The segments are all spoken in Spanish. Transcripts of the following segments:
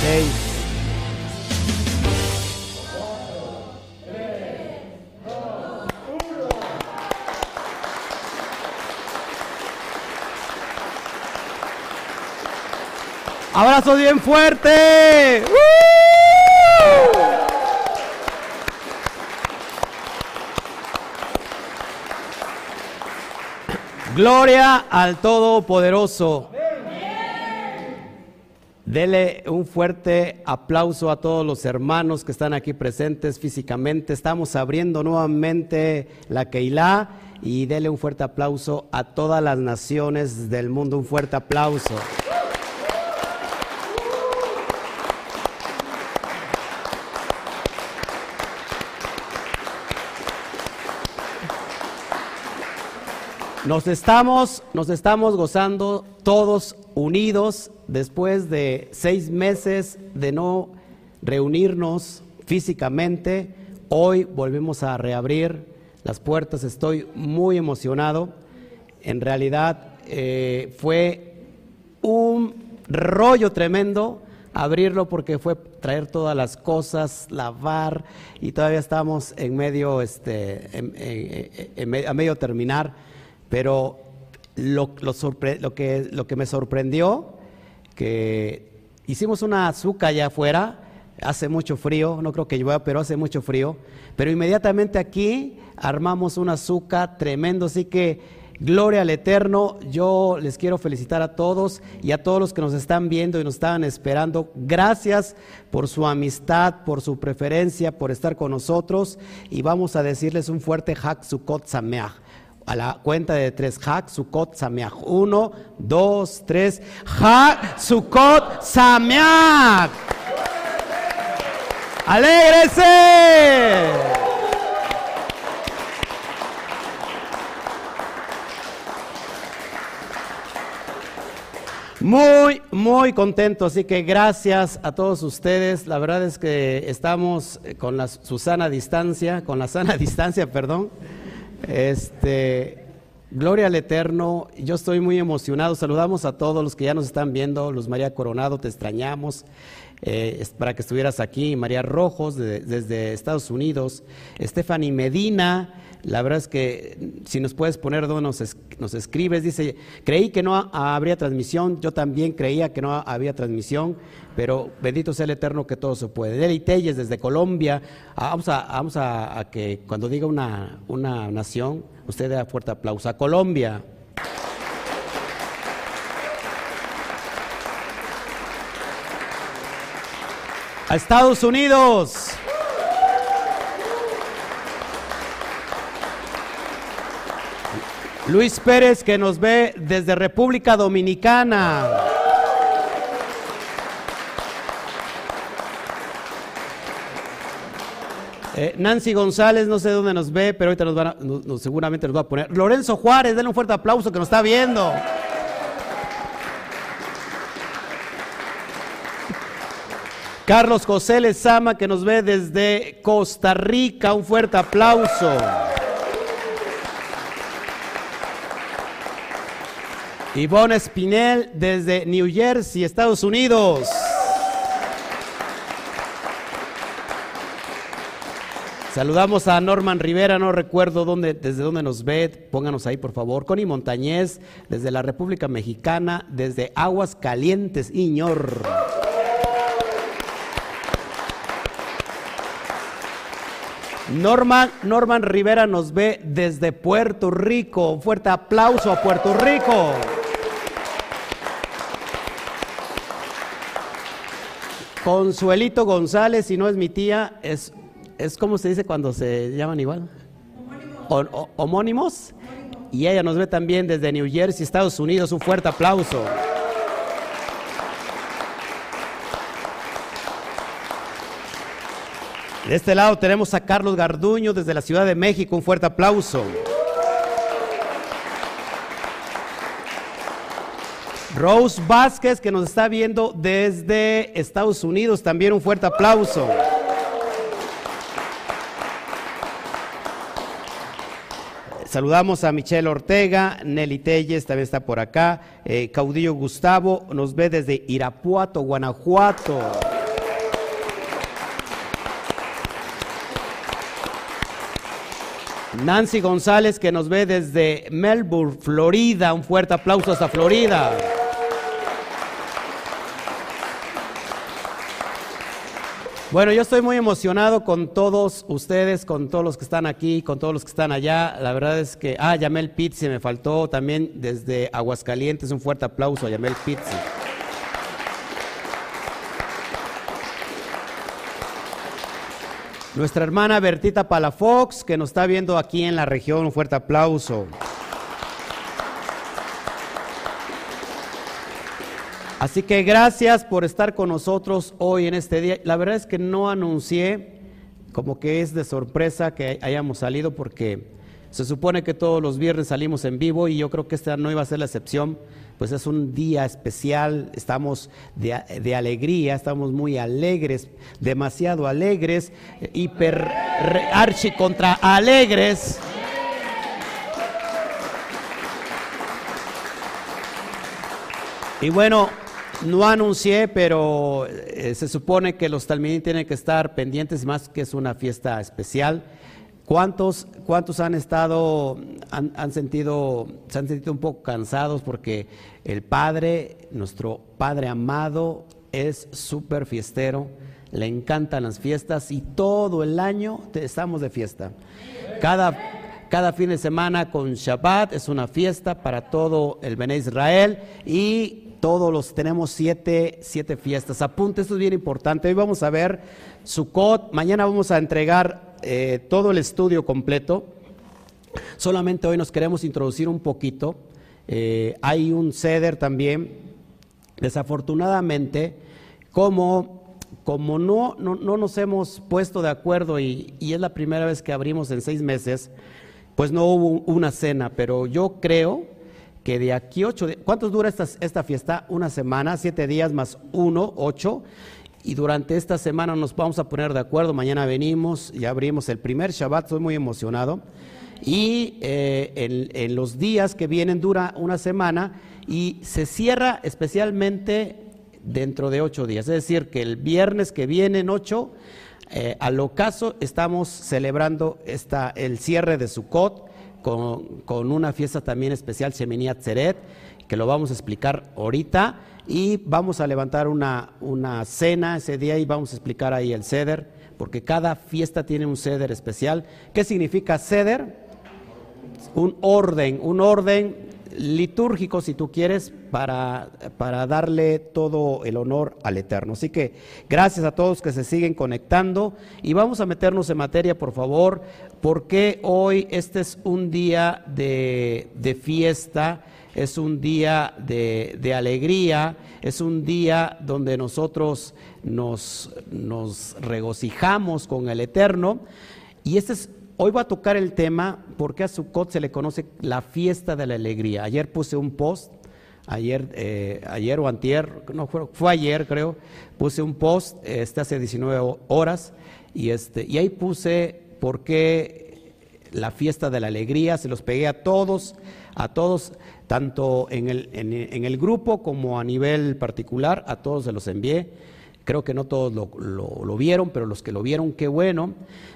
seis. Abrazo bien fuerte. Gloria al Todopoderoso. Dele un fuerte aplauso a todos los hermanos que están aquí presentes físicamente. Estamos abriendo nuevamente la Keilah y dele un fuerte aplauso a todas las naciones del mundo. Un fuerte aplauso. Nos estamos, nos estamos gozando todos unidos después de seis meses de no reunirnos físicamente. Hoy volvemos a reabrir las puertas. Estoy muy emocionado. En realidad eh, fue un rollo tremendo abrirlo porque fue traer todas las cosas, lavar y todavía estamos en medio, este, a medio terminar. Pero lo, lo, que, lo que me sorprendió, que hicimos una azúcar allá afuera, hace mucho frío, no creo que llueva, pero hace mucho frío, pero inmediatamente aquí armamos un azúcar tremendo, así que gloria al Eterno, yo les quiero felicitar a todos y a todos los que nos están viendo y nos estaban esperando, gracias por su amistad, por su preferencia, por estar con nosotros y vamos a decirles un fuerte Hak Sukkot Sameach a la cuenta de tres. Hak Sukkot Sameach. Uno, dos, tres. Hak Sukkot Sameach. ¡Alégrese! Muy, muy contento, así que gracias a todos ustedes. La verdad es que estamos con la Susana distancia, con la sana distancia, perdón. Este, gloria al Eterno, yo estoy muy emocionado. Saludamos a todos los que ya nos están viendo. Luz María Coronado, te extrañamos. Eh, para que estuvieras aquí. María Rojos, desde Estados Unidos. Stephanie Medina, la verdad es que si nos puedes poner donde nos, nos escribes, dice, creí que no habría transmisión, yo también creía que no había transmisión, pero bendito sea el Eterno que todo se puede. Deli Telles desde Colombia, ah, vamos, a, vamos a, que cuando diga una, una nación, usted dé fuerte aplauso. A Colombia. A Estados Unidos. Luis Pérez que nos ve desde República Dominicana. Eh, Nancy González, no sé dónde nos ve, pero ahorita nos van seguramente nos va a poner. Lorenzo Juárez, denle un fuerte aplauso que nos está viendo. Carlos José Lezama, que nos ve desde Costa Rica, un fuerte aplauso. Ivonne Espinel desde New Jersey, Estados Unidos. Saludamos a Norman Rivera, no recuerdo desde dónde nos ve, pónganos ahí por favor. Connie Montañez, desde la República Mexicana, desde Aguas Calientes, Iñor. Norman, Norman Rivera nos ve desde Puerto Rico. Un fuerte aplauso a Puerto Rico. Consuelito González, si no es mi tía, es, es como se dice cuando se llaman igual. Homónimos. homónimos. Y ella nos ve también desde New Jersey, Estados Unidos. Un fuerte aplauso. De este lado tenemos a Carlos Garduño desde la Ciudad de México. Un fuerte aplauso. Rose Vázquez, que nos está viendo desde Estados Unidos, también un fuerte aplauso. Saludamos a Michelle Ortega, Nelly Telles también está por acá, eh, Caudillo Gustavo nos ve desde Irapuato, Guanajuato. Nancy González que nos ve desde Melbourne, Florida, un fuerte aplauso hasta Florida. Bueno, yo estoy muy emocionado con todos ustedes, con todos los que están aquí, con todos los que están allá. La verdad es que, ah, Yamel Pizzi me faltó también desde Aguascalientes. Un fuerte aplauso a Yamel Pizzi. Nuestra hermana Bertita Palafox, que nos está viendo aquí en la región, un fuerte aplauso. Así que gracias por estar con nosotros hoy en este día. La verdad es que no anuncié, como que es de sorpresa que hayamos salido porque se supone que todos los viernes salimos en vivo y yo creo que esta no iba a ser la excepción. Pues es un día especial, estamos de, alegría, estamos muy alegres, demasiado alegres, hiper archi contra alegres. Y bueno, no anuncié, pero eh, se supone que los talmidín tienen que estar pendientes, más que es una fiesta especial. ¿Cuántos, cuántos han estado, han, sentido, se han sentido un poco cansados porque el Padre, nuestro Padre amado, es súper fiestero, le encantan las fiestas y todo el año estamos de fiesta. Cada, cada fin de semana con Shabbat es una fiesta para todo el Bene Israel y todos los tenemos siete, siete fiestas. Apunte, esto es bien importante. Hoy vamos a ver Sukkot, mañana vamos a entregar eh, todo el estudio completo. Solamente hoy nos queremos introducir un poquito. Eh, hay un ceder también. Desafortunadamente, como, como no, no, nos hemos puesto de acuerdo y, y es la primera vez que abrimos en seis meses, pues no hubo una cena, pero yo creo que de aquí ocho, ¿cuántos dura esta, esta fiesta? Una semana, siete días más uno, ocho. Y durante esta semana nos vamos a poner de acuerdo. Mañana venimos y abrimos el primer Shabbat. Estoy muy emocionado. Y eh, en, en, los días que vienen dura una semana y se cierra especialmente dentro de ocho días. Es decir, que el viernes que viene en ocho, eh, al ocaso, estamos celebrando el cierre de Sukkot con, una fiesta también especial, Shemini Atzeret, que lo vamos a explicar ahorita. Y vamos a levantar una, una cena ese día y vamos a explicar ahí el ceder, porque cada fiesta tiene un ceder especial. ¿Qué significa ceder? Un orden, un orden litúrgico, si tú quieres, para, para, darle todo el honor al Eterno. Así que gracias a todos que se siguen conectando. Y vamos a meternos en materia, por favor, porque hoy este es un día de, de fiesta, es un día de, de, alegría, es un día donde nosotros nos, nos regocijamos con el Eterno. Y este es Hoy voy a tocar el tema porque a Sukkot se le conoce la fiesta de la alegría. Ayer puse un post, ayer, eh, ayer o antier, no fue, ayer creo, puse un post, este hace 19 horas, y, este, y ahí puse por qué la fiesta de la alegría, se los pegué a todos, a todos, tanto en el, en el grupo como a nivel particular, a todos se los envié. Creo que no todos lo, vieron, pero los que lo vieron, qué bueno.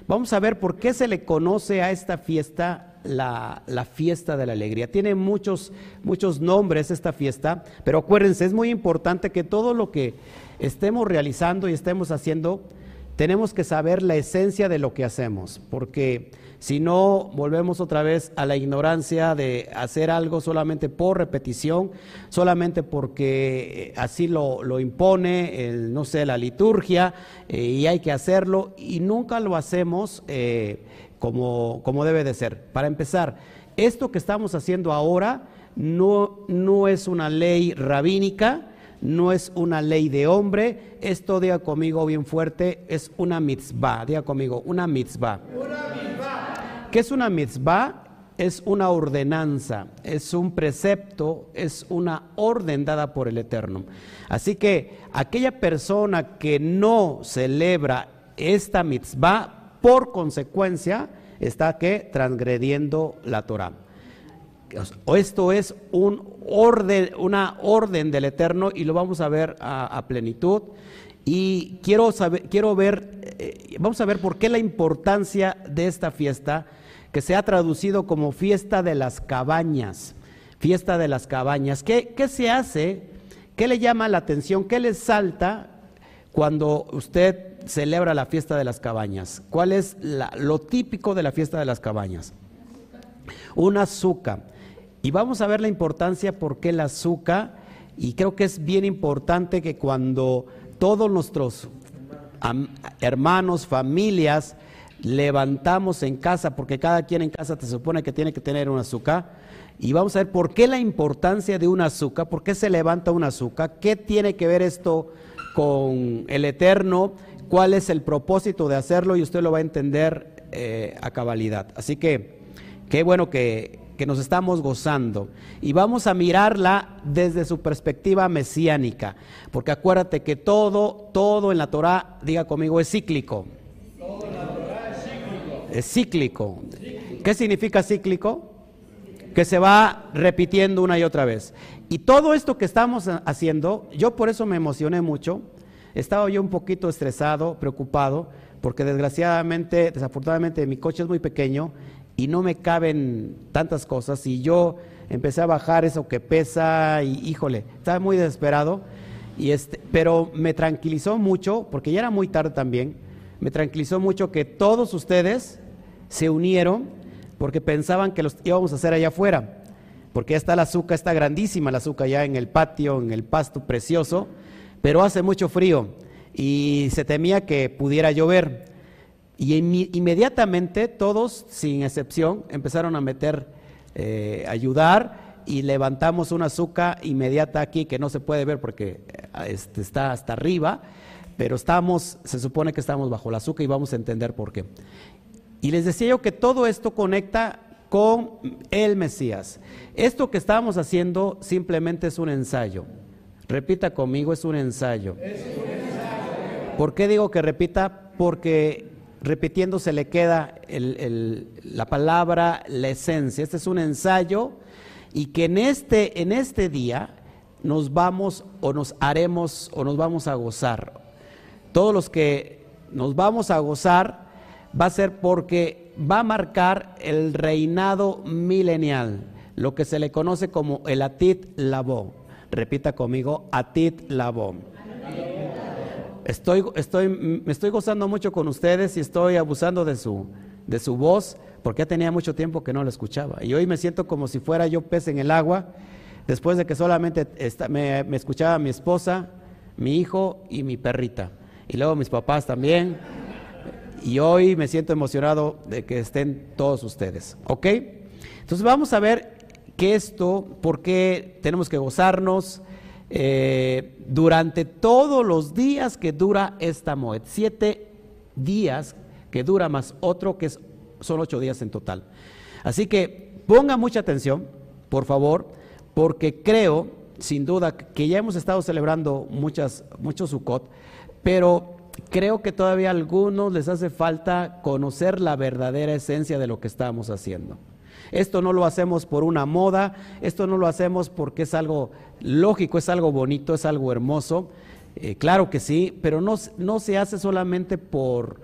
Vamos a ver por qué se le conoce a esta fiesta la, fiesta de la alegría. Tiene muchos, muchos nombres esta fiesta, pero acuérdense, es muy importante que todo lo que estemos realizando y estemos haciendo, tenemos que saber la esencia de lo que hacemos, porque si no, volvemos otra vez a la ignorancia de hacer algo solamente por repetición, solamente porque eh, así lo, impone, no sé, la liturgia, eh, y hay que hacerlo, y nunca lo hacemos eh, como, como debe de ser. Para empezar, esto que estamos haciendo ahora no, no es una ley rabínica, no es una ley de hombre, esto diga conmigo bien fuerte, es una mitzvah, diga conmigo, una mitzvah. Una mitzvah. ¿Qué es una mitzvah? Es una ordenanza, es un precepto, es una orden dada por el Eterno. Así que aquella persona que no celebra esta mitzvah, por consecuencia, está que transgrediendo la Torah. Esto es un orden, una orden del Eterno y lo vamos a ver a, plenitud. Y quiero saber, quiero ver, eh, vamos a ver por qué la importancia de esta fiesta que se ha traducido como fiesta de las cabañas. Fiesta de las cabañas. ¿Qué, qué se hace? ¿Qué le llama la atención? ¿Qué le salta cuando usted celebra la fiesta de las cabañas? ¿Cuál es lo típico de la fiesta de las cabañas? Un azúcar. Y vamos a ver la importancia por qué el azúcar. Y creo que es bien importante que cuando todos nuestros hermanos, familias, levantamos en casa, porque cada quien en casa te supone que tiene que tener un azúcar. Y vamos a ver por qué la importancia de un azúcar, por qué se levanta un azúcar, qué tiene que ver esto con el Eterno, cuál es el propósito de hacerlo y usted lo va a entender eh, a cabalidad. Así que qué bueno que, que nos estamos gozando. Y vamos a mirarla desde su perspectiva mesiánica, porque acuérdate que todo, todo en la Torah, diga conmigo, es cíclico. Todo en la Torah es cíclico. Es cíclico. ¿Qué significa cíclico? Que se va repitiendo una y otra vez. Y todo esto que estamos haciendo, yo por eso me emocioné mucho. Estaba yo un poquito estresado, preocupado, porque desgraciadamente, desafortunadamente, mi coche es muy pequeño y no me caben tantas cosas y yo empecé a bajar eso que pesa y híjole, estaba muy desesperado y este, pero me tranquilizó mucho porque ya era muy tarde también. Me tranquilizó mucho que todos ustedes se unieron porque pensaban que los íbamos a hacer allá afuera. Porque ya está la azúcar, está grandísima la azúcar ya en el patio, en el pasto precioso, pero hace mucho frío y se temía que pudiera llover. Y inmediatamente todos, sin excepción, empezaron a meter, eh, ayudar y levantamos una azúcar inmediata aquí que no se puede ver porque eh, este, está hasta arriba, pero estamos, se supone que estamos bajo la azúcar y vamos a entender por qué. Y les decía yo que todo esto conecta con el Mesías. Esto que estamos haciendo simplemente es un ensayo. Repita conmigo, es un ensayo. Es un ensayo. ¿Por qué digo que repita? Porque repitiendo se le queda la palabra, la esencia. Este es un ensayo y que en este, en este día nos vamos o nos haremos o nos vamos a gozar. Todos los que nos vamos a gozar va a ser porque va a marcar el reinado milenial, lo que se le conoce como el Atit Labo. Repita conmigo, Atit Labo. Estoy, me estoy gozando mucho con ustedes y estoy abusando de su, de su voz porque ya tenía mucho tiempo que no la escuchaba. Y hoy me siento como si fuera yo pez en el agua, después de que solamente me, me escuchaba mi esposa, mi hijo y mi perrita. Y luego mis papás también. Y hoy me siento emocionado de que estén todos ustedes. ¿Ok? Entonces vamos a ver que esto, por qué tenemos que gozarnos, eh, durante todos los días que dura esta Moed. Siete días que dura más otro que son ocho días en total. Así que ponga mucha atención, por favor, porque creo, sin duda, que ya hemos estado celebrando muchas, muchos Sukkot, pero creo que todavía a algunos les hace falta conocer la verdadera esencia de lo que estamos haciendo. Esto no lo hacemos por una moda, esto no lo hacemos porque es algo lógico, es algo bonito, es algo hermoso. Eh, claro que sí, pero no, no se hace solamente por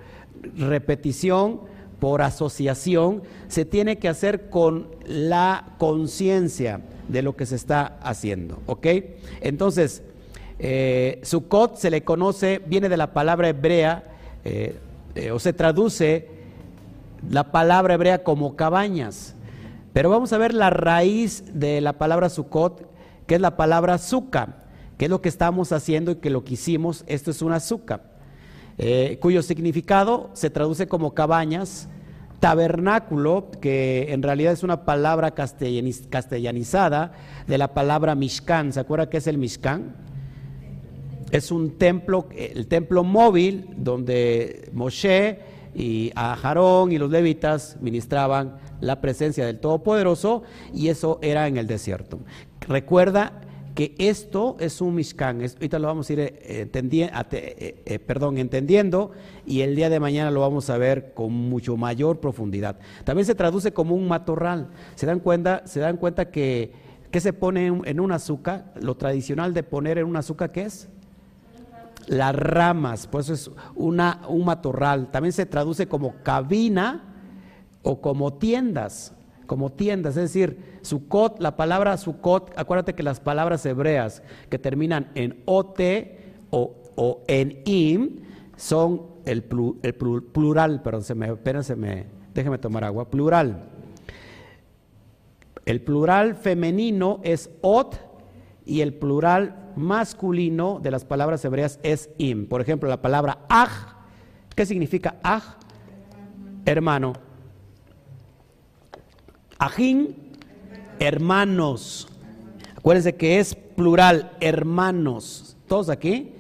repetición, por asociación, se tiene que hacer con la conciencia de lo que se está haciendo, ¿ok? Entonces, eh, Sukkot se le conoce, viene de la palabra hebrea, eh, o se traduce la palabra hebrea como cabañas. Pero vamos a ver la raíz de la palabra Sukkot, que es la palabra azúcar, que es lo que estamos haciendo y que lo que hicimos, esto es un azúcar, eh, cuyo significado se traduce como cabañas, tabernáculo, que en realidad es una palabra castellanizada de la palabra Mishkan. ¿Se acuerda qué es el Mishkan? Es un templo, el templo móvil donde Moshe y a Aarón y los levitas ministraban la presencia del Todopoderoso y eso era en el desierto. Recuerda que esto es un Mishkan, ahorita lo vamos a ir eh, eh, eh, perdón, entendiendo y el día de mañana lo vamos a ver con mucho mayor profundidad. También se traduce como un matorral. ¿Se dan cuenta, se dan cuenta que, que se pone en, un azúcar? Lo tradicional de poner en un azúcar, ¿qué es? Las ramas, pues es una, un matorral. También se traduce como cabina o como tiendas, como tiendas, es decir, Sukkot, la palabra Sukkot, acuérdate que las palabras hebreas que terminan en ot o, o en im son el, plural, perdón, se me, se me, déjeme tomar agua, plural. El plural femenino es ot y el plural masculino de las palabras hebreas es im. Por ejemplo, la palabra aj, ¿qué significa aj? Hermano. Ajín, hermanos. Acuérdense que es plural, hermanos. ¿Todos aquí?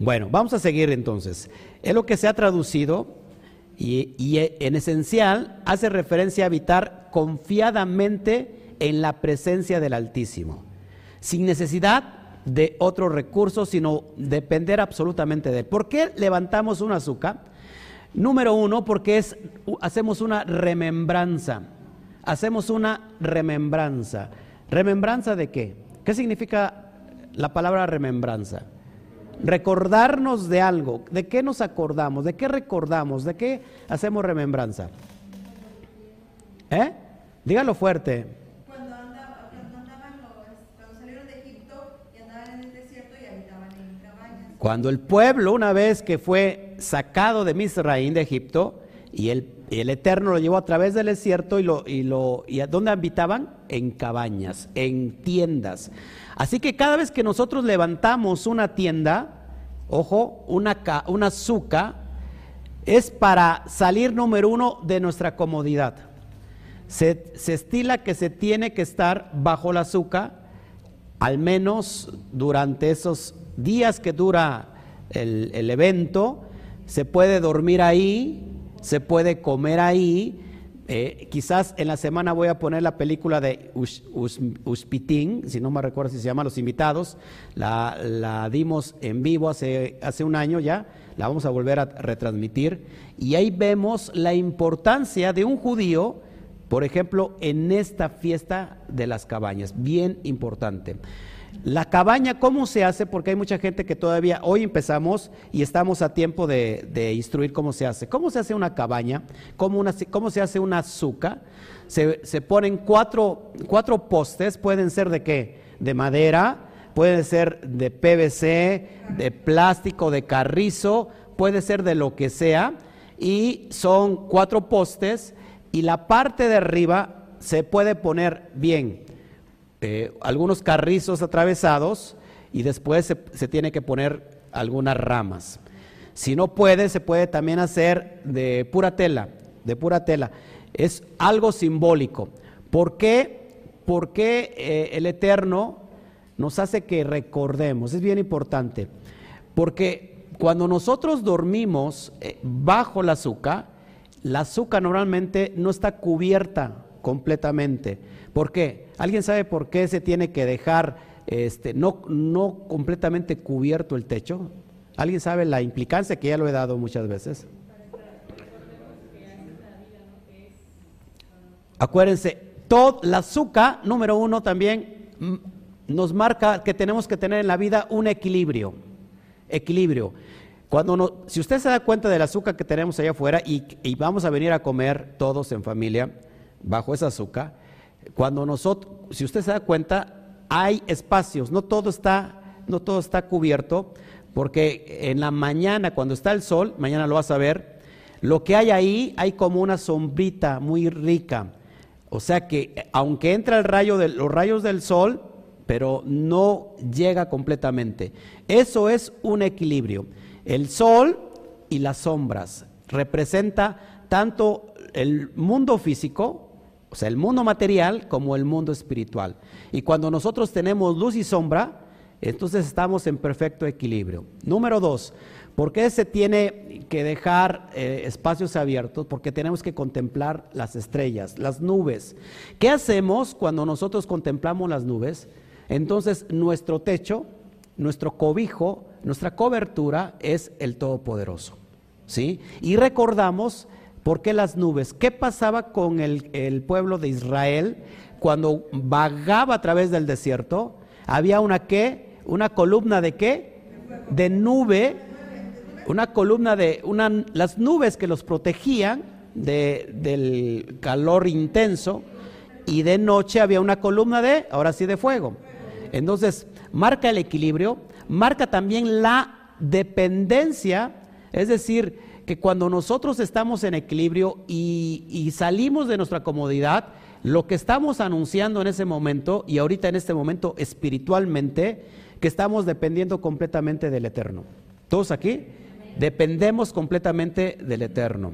Bueno, vamos a seguir entonces. Es lo que se ha traducido y, en esencial hace referencia a habitar confiadamente en la presencia del Altísimo, sin necesidad de otro recurso, sino depender absolutamente de él. ¿Por qué levantamos un azúcar? Número uno, porque es, hacemos una remembranza. Hacemos una remembranza. ¿Remembranza de qué? ¿Qué significa la palabra remembranza? Recordarnos de algo. ¿De qué nos acordamos? ¿De qué recordamos? ¿De qué hacemos remembranza? ¿Eh? Dígalo fuerte. Cuando, andaban cuando salieron de Egipto y andaban en el desierto y habitaban en cabañas. Cuando el pueblo, una vez que fue sacado de Misraín, de Egipto, y el, el, Eterno lo llevó a través del desierto y lo, y lo y a dónde habitaban? En cabañas, en tiendas. Así que cada vez que nosotros levantamos una tienda, ojo, una, una azúcar, es para salir número uno de nuestra comodidad. Se, estila que se tiene que estar bajo la azúcar, al menos durante esos días que dura el, el evento, se puede dormir ahí, se puede comer ahí, eh, quizás en la semana voy a poner la película de Uspitín, si no me recuerdo si se llama Los Invitados, la, dimos en vivo hace, hace un año ya, la vamos a volver a retransmitir, y ahí vemos la importancia de un judío, por ejemplo, en esta fiesta de las cabañas, bien importante. La cabaña, ¿cómo se hace? Porque hay mucha gente que todavía, hoy empezamos y estamos a tiempo de, instruir cómo se hace. ¿Cómo se hace una cabaña? ¿Cómo, una, cómo se hace una azúcar? Se, ponen cuatro, cuatro, postes, pueden ser de qué? De madera, pueden ser de PVC, de plástico, de carrizo, puede ser de lo que sea. Y son cuatro postes y la parte de arriba se puede poner bien eh, algunos carrizos atravesados y después se, tiene que poner algunas ramas. Si no puede, se puede también hacer de pura tela, de pura tela. Es algo simbólico. ¿Por qué? Porque eh, el Eterno nos hace que recordemos, es bien importante, porque cuando nosotros dormimos eh, bajo la azúcar, la azúcar normalmente no está cubierta completamente. ¿Por qué? ¿Alguien sabe por qué se tiene que dejar este, no, no completamente cubierto el techo? ¿Alguien sabe la implicancia que ya lo he dado muchas veces? Acuérdense, todo, la azúcar, número uno, también mm, nos marca que tenemos que tener en la vida un equilibrio. Equilibrio. Cuando no, si usted se da cuenta del azúcar que tenemos allá afuera y, y vamos a venir a comer todos en familia bajo esa azúcar, cuando nosotros, si usted se da cuenta, hay espacios, no todo está, no todo está cubierto, porque en la mañana, cuando está el sol, mañana lo vas a ver, lo que hay ahí, hay como una sombrita muy rica. O sea que aunque entra el rayo de los rayos del sol, pero no llega completamente. Eso es un equilibrio. El sol y las sombras representa tanto el mundo físico, o sea, el mundo material como el mundo espiritual. Y cuando nosotros tenemos luz y sombra, entonces estamos en perfecto equilibrio. Número dos, ¿por qué se tiene que dejar eh, espacios abiertos? Porque tenemos que contemplar las estrellas, las nubes. ¿Qué hacemos cuando nosotros contemplamos las nubes? Entonces nuestro techo, nuestro cobijo, nuestra cobertura es el Todopoderoso. ¿Sí? Y recordamos ¿Por qué las nubes? ¿Qué pasaba con el, pueblo de Israel cuando vagaba a través del desierto? Había una qué? Una columna de qué? De nube, una columna de una, las nubes que los protegían de, del calor intenso y de noche había una columna de, ahora sí, de fuego. Entonces, marca el equilibrio, marca también la dependencia, es decir, que cuando nosotros estamos en equilibrio y, salimos de nuestra comodidad, lo que estamos anunciando en ese momento y ahorita en este momento espiritualmente, que estamos dependiendo completamente del Eterno. ¿Todos aquí? Dependemos completamente del Eterno.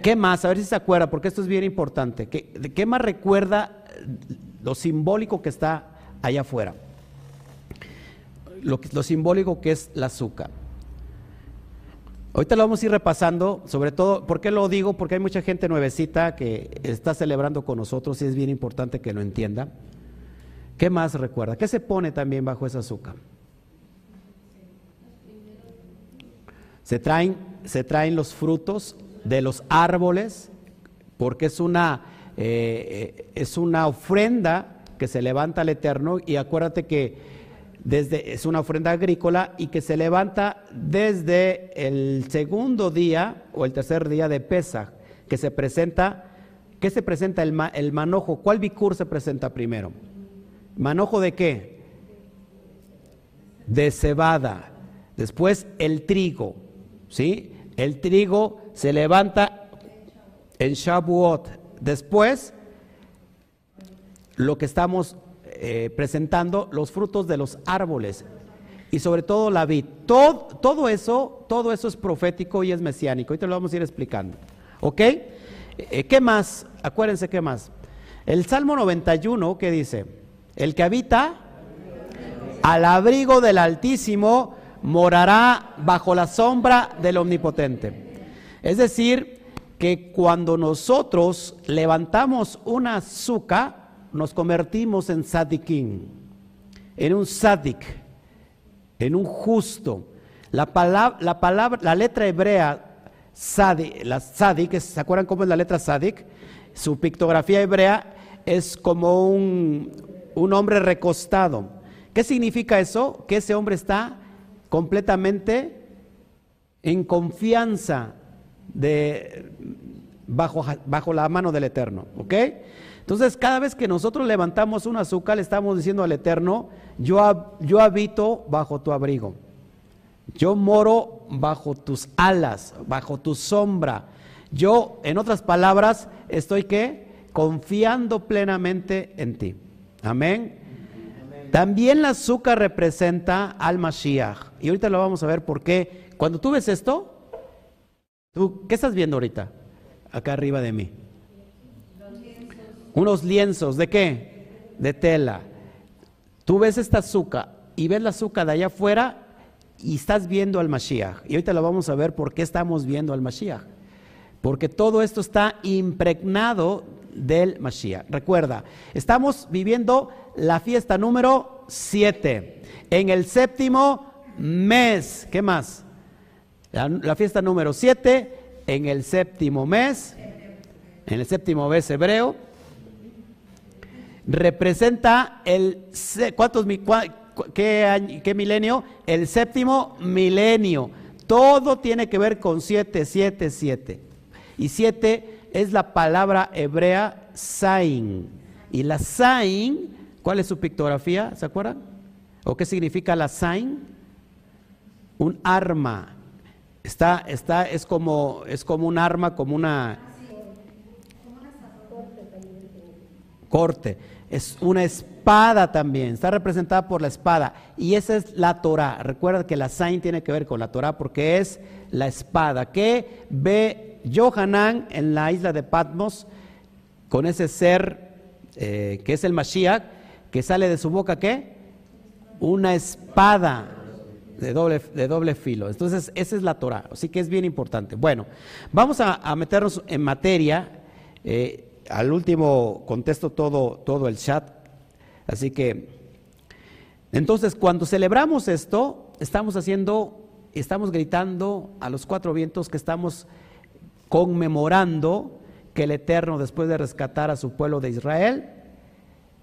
¿Qué más? A ver si se acuerda, porque esto es bien importante. ¿Qué, más recuerda lo simbólico que está allá afuera? Lo, lo simbólico que es la azúcar. Ahorita lo vamos a ir repasando, sobre todo, ¿por qué lo digo? Porque hay mucha gente nuevecita que está celebrando con nosotros y es bien importante que lo entienda. ¿Qué más recuerda? ¿Qué se pone también bajo esa azúcar? Se traen, se traen los frutos de los árboles, porque es una, eh, es una ofrenda que se levanta al Eterno y acuérdate que desde, es una ofrenda agrícola y que se levanta desde el segundo día o el tercer día de Pesach, que se presenta, ¿qué se presenta el, el manojo? ¿Cuál bicur se presenta primero? ¿Manojo de qué? De cebada. Después el trigo, ¿sí? El trigo se levanta en Shavuot. Después, lo que estamos eh, presentando los frutos de los árboles y sobre todo la vid. Todo, todo, eso, todo eso es profético y es mesiánico. Ahorita lo vamos a ir explicando. ¿Ok? Eh, ¿Qué más? Acuérdense, ¿qué más? El Salmo 91, ¿qué dice? El que habita al abrigo del Altísimo morará bajo la sombra del Omnipotente. Es decir, que cuando nosotros levantamos una azúcar, nos convertimos en sadiquín, en un sadik, en un justo. La palabra, la, palabra, la letra hebrea sadik, la sadik, ¿se acuerdan cómo es la letra sadik? Su pictografía hebrea es como un, un hombre recostado. ¿Qué significa eso? Que ese hombre está completamente en confianza de, bajo, bajo la mano del Eterno. ¿Ok? Entonces, cada vez que nosotros levantamos un azúcar, le estamos diciendo al Eterno, yo, yo habito bajo tu abrigo. Yo moro bajo tus alas, bajo tu sombra. Yo, en otras palabras, estoy que confiando plenamente en ti. Amén. También la azúcar representa al Mashiach. Y ahorita lo vamos a ver por qué. Cuando tú ves esto, ¿tú qué estás viendo ahorita? Acá arriba de mí unos lienzos, ¿de qué? De tela. Tú ves esta azúcar y ves la azúcar de allá afuera y estás viendo al Mashiach. Y ahorita lo vamos a ver por qué estamos viendo al Mashiach. Porque todo esto está impregnado del Mashiach. Recuerda, estamos viviendo la fiesta número 7 en el séptimo mes. ¿Qué más? La, la fiesta número 7 en el séptimo mes, en el séptimo mes hebreo representa el ¿cuántos, qué, qué milenio? El séptimo milenio. Todo tiene que ver con siete, siete, siete. Y siete es la palabra hebrea sain. Y la sain, ¿cuál es su pictografía? ¿Se acuerdan? ¿O qué significa la sain? Un arma. Está, está, es como, es como un arma, como una corte es una espada también, está representada por la espada. Y esa es la Torah. Recuerda que la Sain tiene que ver con la Torah porque es la espada que ve Johanan en la isla de Patmos con ese ser eh, que es el Mashiach, que sale de su boca, ¿qué? Una espada de doble, de doble filo. Entonces, esa es la Torah. Así que es bien importante. Bueno, vamos a, meternos en materia. Eh, al último contesto todo, todo el chat. Así que, entonces, cuando celebramos esto, estamos haciendo, estamos gritando a los cuatro vientos que estamos conmemorando que el Eterno, después de rescatar a su pueblo de Israel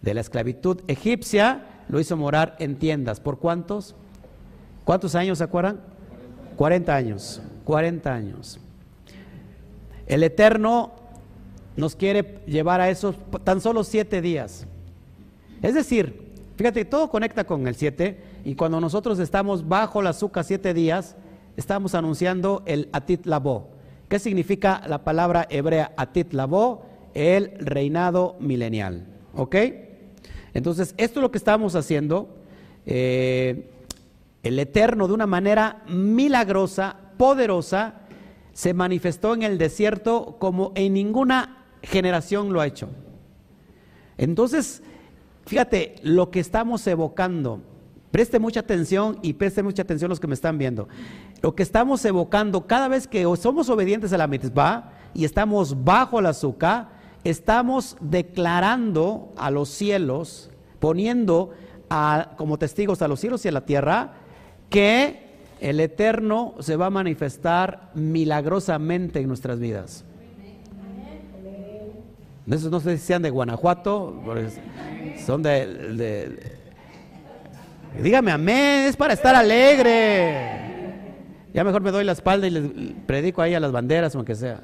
de la esclavitud egipcia, lo hizo morar en tiendas. ¿Por cuántos? ¿Cuántos años se acuerdan? 40 años. 40 años. El Eterno nos quiere llevar a esos tan solo siete días. Es decir, fíjate, todo conecta con el siete y cuando nosotros estamos bajo la azúcar siete días, estamos anunciando el Atit Labo. ¿Qué significa la palabra hebrea Atit Labo? El reinado milenial. ¿Ok? Entonces, esto es lo que estamos haciendo. Eh, el Eterno, de una manera milagrosa, poderosa, se manifestó en el desierto como en ninguna generación lo ha hecho. Entonces, fíjate, lo que estamos evocando, preste mucha atención y preste mucha atención los que me están viendo. Lo que estamos evocando cada vez que somos obedientes a la mitzvah y estamos bajo la azúcar, estamos declarando a los cielos, poniendo como testigos a los cielos y a la tierra, que el Eterno se va a manifestar milagrosamente en nuestras vidas. Esos no sé si sean de Guanajuato, son de, Dígame amén, es para estar alegre. Ya mejor me doy la espalda y les predico ahí a las banderas o aunque sea.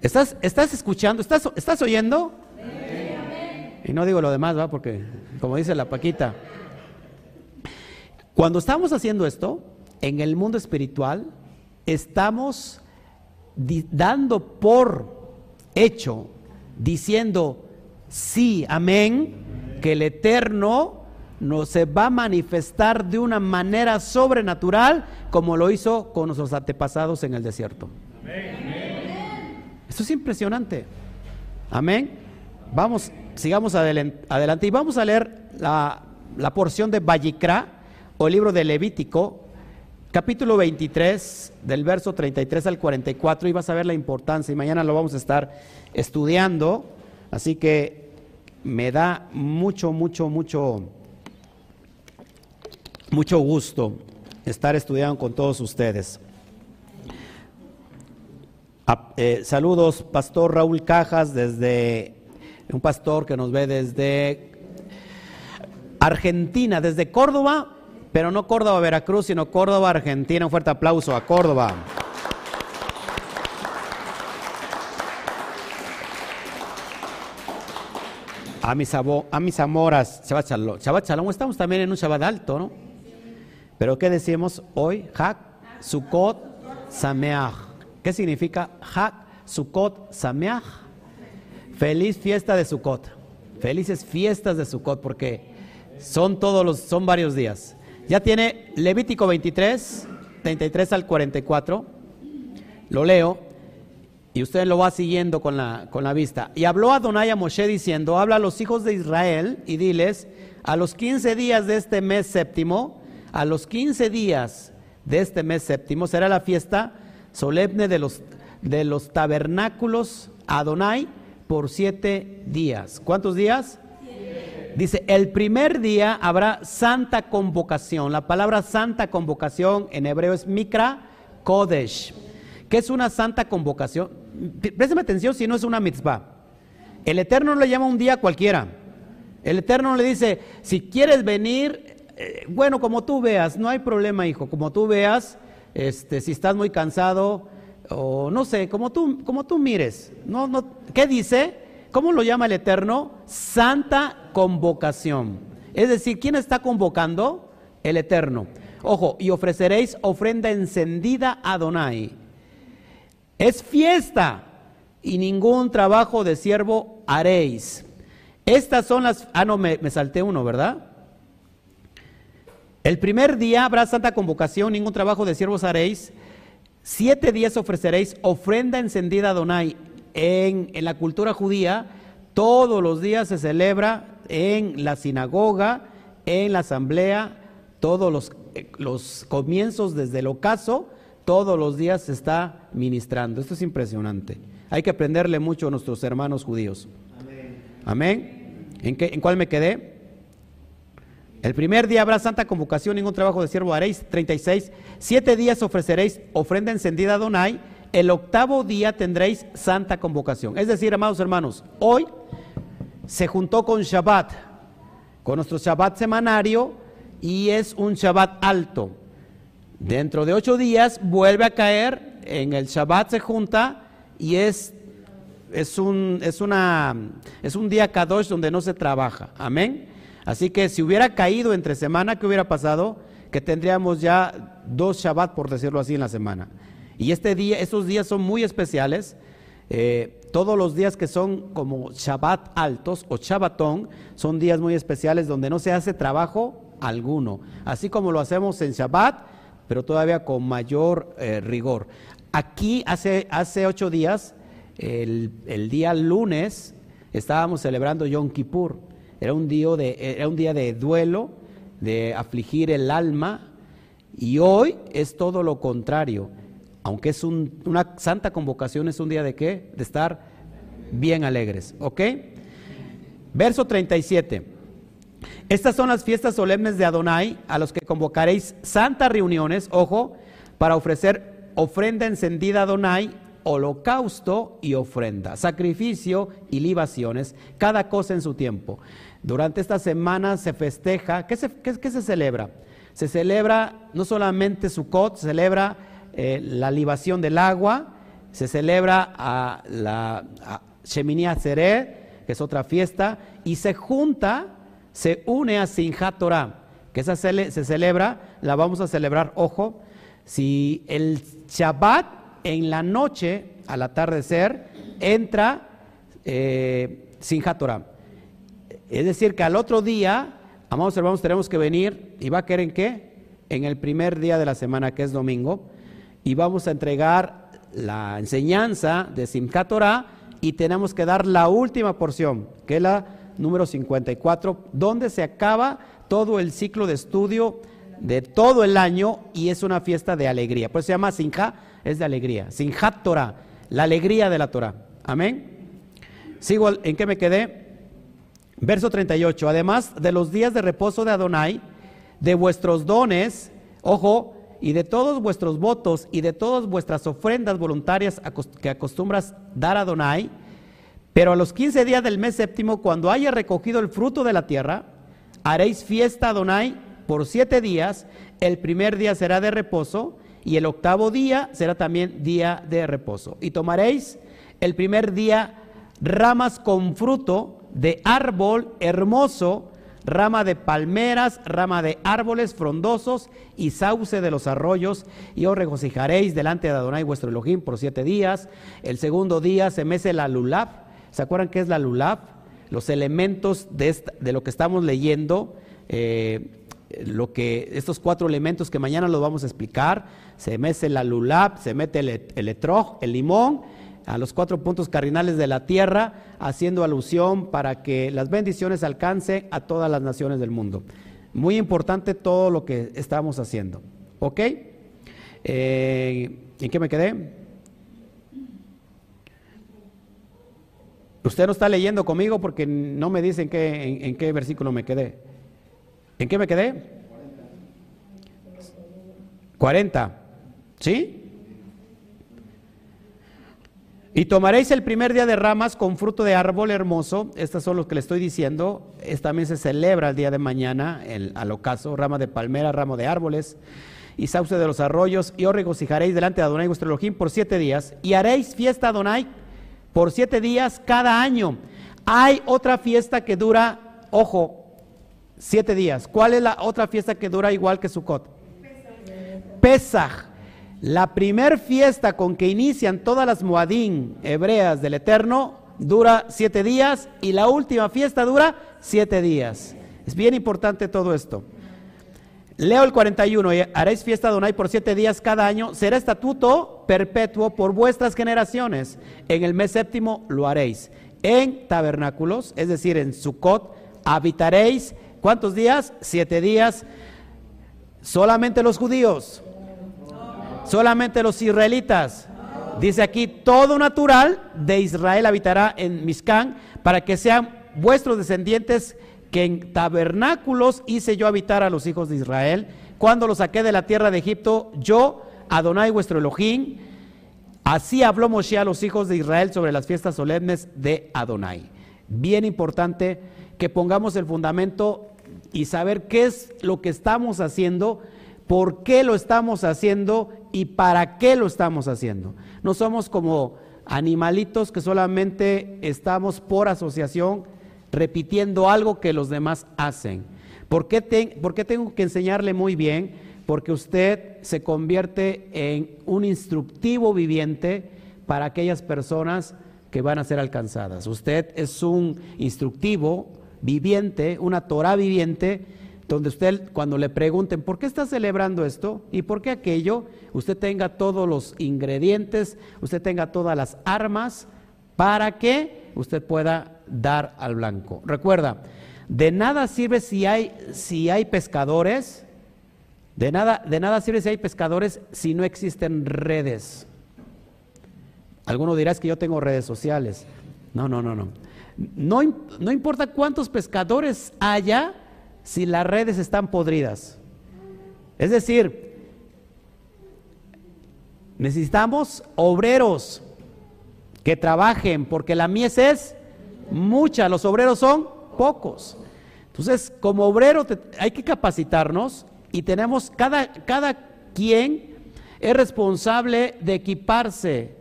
¿Estás, estás escuchando? ¿Estás, estás oyendo? Y no digo lo demás, ¿va? Porque, como dice la Paquita, cuando estamos haciendo esto, en el mundo espiritual, estamos dando por hecho, diciendo, sí, amén, que el Eterno nos se va a manifestar de una manera sobrenatural como lo hizo con nuestros antepasados en el desierto. Esto es impresionante. Amén. Vamos, sigamos adelante y vamos a leer la, la porción de Vallicra o libro de Levítico, capítulo 23, del verso 33 al 44, y vas a ver la importancia, y mañana lo vamos a estar estudiando, así que me da mucho, mucho, mucho, mucho gusto estar estudiando con todos ustedes. Ah, eh, saludos, Pastor Raúl Cajas, desde un pastor que nos ve desde Argentina, desde Córdoba, pero no Córdoba, Veracruz, sino Córdoba, Argentina. Un fuerte aplauso a Córdoba. A mis, a mis amoras, Shabbat Shalom. Shabbat Shalom, estamos también en un Shabbat alto, ¿no? Pero ¿qué decimos hoy? Hak, Sukkot, Sameach. ¿Qué significa Hak, Sukkot, Sameach? Feliz fiesta de Sukkot. Felices fiestas de Sukkot porque son todos los, son varios días. Ya tiene Levítico 23, 33 al 44. Lo leo y usted lo va siguiendo con la, con la vista. Y habló Adonai a Moshe diciendo, habla a los hijos de Israel y diles, a los 15 días de este mes séptimo, a los 15 días de este mes séptimo será la fiesta solemne de los, de los tabernáculos Adonai por siete días. ¿Cuántos días? Dice, el primer día habrá santa convocación. La palabra santa convocación en hebreo es mikra kodesh. ¿Qué es una santa convocación? Présteme atención si no es una mitzvah. El Eterno no le llama un día cualquiera. El Eterno no le dice, si quieres venir, eh, bueno, como tú veas, no hay problema, hijo, como tú veas, este, si estás muy cansado, o no sé, como tú, como tú mires. No, no, ¿Qué dice? ¿Cómo lo llama el Eterno? Santa convocación. Es decir, ¿quién está convocando? El Eterno. Ojo, y ofreceréis ofrenda encendida a Donai. Es fiesta y ningún trabajo de siervo haréis. Estas son las... Ah, no, me, salté uno, ¿verdad? El primer día habrá santa convocación, ningún trabajo de siervos haréis. Siete días ofreceréis ofrenda encendida a Donai en, la cultura judía, todos los días se celebra en la sinagoga, en la asamblea, todos los, los comienzos desde el ocaso, todos los días se está ministrando. Esto es impresionante. Hay que aprenderle mucho a nuestros hermanos judíos. Amén. ¿En, qué, ¿En cuál me quedé? El primer día habrá santa convocación, ningún trabajo de siervo haréis. 36. Siete días ofreceréis ofrenda encendida a Donai el octavo día tendréis santa convocación. Es decir, amados hermanos, hoy se juntó con Shabbat, con nuestro Shabbat semanario, y es un Shabbat alto. Dentro de ocho días vuelve a caer, en el Shabbat se junta y es, es, un, es, una, es un día Kadosh donde no se trabaja. Amén. Así que si hubiera caído entre semana, ¿qué hubiera pasado? Que tendríamos ya dos Shabbat, por decirlo así, en la semana. Y este día, estos días son muy especiales. Eh, todos los días que son como Shabbat altos o Shabbatón son días muy especiales donde no se hace trabajo alguno. Así como lo hacemos en Shabbat, pero todavía con mayor eh, rigor. Aquí hace, hace ocho días, el, día lunes, estábamos celebrando Yom Kippur. Era un, día era un día de duelo, de afligir el alma, y hoy es todo lo contrario. Aunque es una santa convocación, es un día de qué? De estar bien alegres. ¿Ok? Verso 37. Estas son las fiestas solemnes de Adonai, a los que convocaréis santas reuniones, ojo, para ofrecer ofrenda encendida a Adonai, holocausto y ofrenda, sacrificio y libaciones, cada cosa en su tiempo. Durante esta semana se festeja, ¿qué se, qué, se celebra? Se celebra no solamente Sukkot, se celebra eh, la libación del agua, se celebra a la Shemini Atzeret, que es otra fiesta, y se junta, se une a Sinjat Torah, que esa se, se celebra, la vamos a celebrar, ojo, si el Shabbat en la noche, al atardecer, entra eh. Es decir, que al otro día, amados hermanos, tenemos que venir, y va a querer en qué? En el primer día de la semana, que es domingo, y vamos a entregar la enseñanza de Simchat Torah y tenemos que dar la última porción, que es la número 54, donde se acaba todo el ciclo de estudio de todo el año y es una fiesta de alegría. Pues se llama Simchat, es de alegría. Simchat Torah, la alegría de la Torah. Amén. Sigo, ¿en qué me quedé? Verso 38. Además de los días de reposo de Adonai, de vuestros dones, ojo, y de todos vuestros votos y de todas vuestras ofrendas voluntarias que acostumbras dar a Donai, pero a los 15 días del mes séptimo, cuando haya recogido el fruto de la tierra, haréis fiesta a Donai por siete días. El primer día será de reposo y el octavo día será también día de reposo. Y tomaréis el primer día ramas con fruto de árbol hermoso rama de palmeras, rama de árboles frondosos y sauce de los arroyos, y os regocijaréis delante de Adonai vuestro Elohim por siete días. El segundo día se mece la lulab. ¿Se acuerdan qué es la lulab? Los elementos de, de lo que estamos leyendo, eh, lo que, estos cuatro elementos que mañana los vamos a explicar. Se mece la lulab, se mete el, el etrog, el limón a los cuatro puntos cardinales de la tierra, haciendo alusión para que las bendiciones alcance a todas las naciones del mundo. Muy importante todo lo que estamos haciendo. ¿Ok? Eh, ¿En qué me quedé? Usted no está leyendo conmigo porque no me dicen en, en qué versículo me quedé. ¿En qué me quedé? 40. ¿Sí? Y tomaréis el primer día de ramas con fruto de árbol hermoso. Estos son los que le estoy diciendo. Es, también se celebra el día de mañana, el, al ocaso, rama de palmera, ramo de árboles y sauce de los arroyos. Y os regocijaréis delante de Adonai vuestro Elohim por siete días. Y haréis fiesta a Adonai por siete días cada año. Hay otra fiesta que dura, ojo, siete días. ¿Cuál es la otra fiesta que dura igual que Sukkot? Pesach. La primer fiesta con que inician todas las Moadín hebreas del Eterno dura siete días y la última fiesta dura siete días. Es bien importante todo esto. Leo el 41, haréis fiesta de Donai por siete días cada año, será estatuto perpetuo por vuestras generaciones. En el mes séptimo lo haréis. En tabernáculos, es decir, en Sukkot, habitaréis, ¿cuántos días? Siete días. Solamente los judíos solamente los israelitas. Dice aquí, todo natural de Israel habitará en Miscán para que sean vuestros descendientes que en tabernáculos hice yo habitar a los hijos de Israel. Cuando los saqué de la tierra de Egipto, yo, Adonai vuestro Elohim, así habló Moshe a los hijos de Israel sobre las fiestas solemnes de Adonai. Bien importante que pongamos el fundamento y saber qué es lo que estamos haciendo por qué lo estamos haciendo y para qué lo estamos haciendo. No somos como animalitos que solamente estamos por asociación repitiendo algo que los demás hacen. ¿Por qué, ¿Por qué tengo que enseñarle muy bien? Porque usted se convierte en un instructivo viviente para aquellas personas que van a ser alcanzadas. Usted es un instructivo viviente, una Torah viviente, donde usted cuando le pregunten por qué está celebrando esto y por qué aquello, usted tenga todos los ingredientes, usted tenga todas las armas para que usted pueda dar al blanco. Recuerda, de nada sirve si hay, si hay pescadores, de nada, de nada sirve si hay pescadores si no existen redes. Alguno dirá que yo tengo redes sociales. No, no, no, no. No, no importa cuántos pescadores haya si las redes están podridas. Es decir, necesitamos obreros que trabajen porque la mies es mucha, los obreros son pocos. Entonces, como obrero hay que capacitarnos y tenemos, cada, cada quien es responsable de equiparse,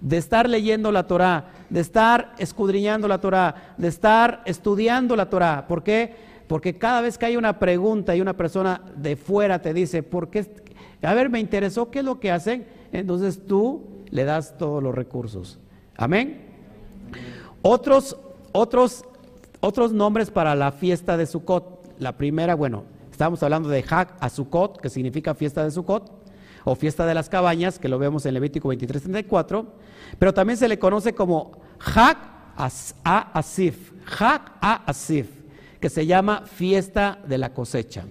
de estar leyendo la Torah, de estar escudriñando la Torah, de estar estudiando la Torah. ¿Por qué? Porque cada vez que hay una pregunta y una persona de fuera te dice, ¿por qué? A ver, me interesó qué es lo que hacen, entonces tú le das todos los recursos. Amén. Otros, otros otros nombres para la fiesta de Sukkot. La primera, bueno, estamos hablando de Hag a Sukkot, que significa fiesta de Sukkot, o fiesta de las cabañas, que lo vemos en Levítico 23-34, pero también se le conoce como Hag a Asif, Hag a Asif, que se llama fiesta de la cosecha.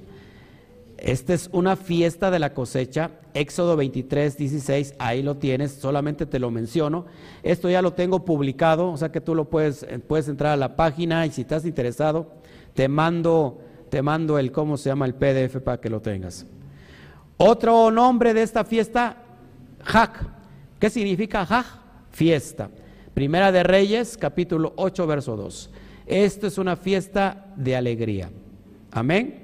Esta es una fiesta de la cosecha, Éxodo 23, 16, ahí lo tienes, solamente te lo menciono. Esto ya lo tengo publicado, o sea que tú lo puedes, puedes entrar a la página y si estás interesado, te mando, te mando el cómo se llama el PDF para que lo tengas. Otro nombre de esta fiesta, Hak. ¿Qué significa Hak? Fiesta. Primera de Reyes, capítulo 8, verso 2. Esto es una fiesta de alegría. Amén.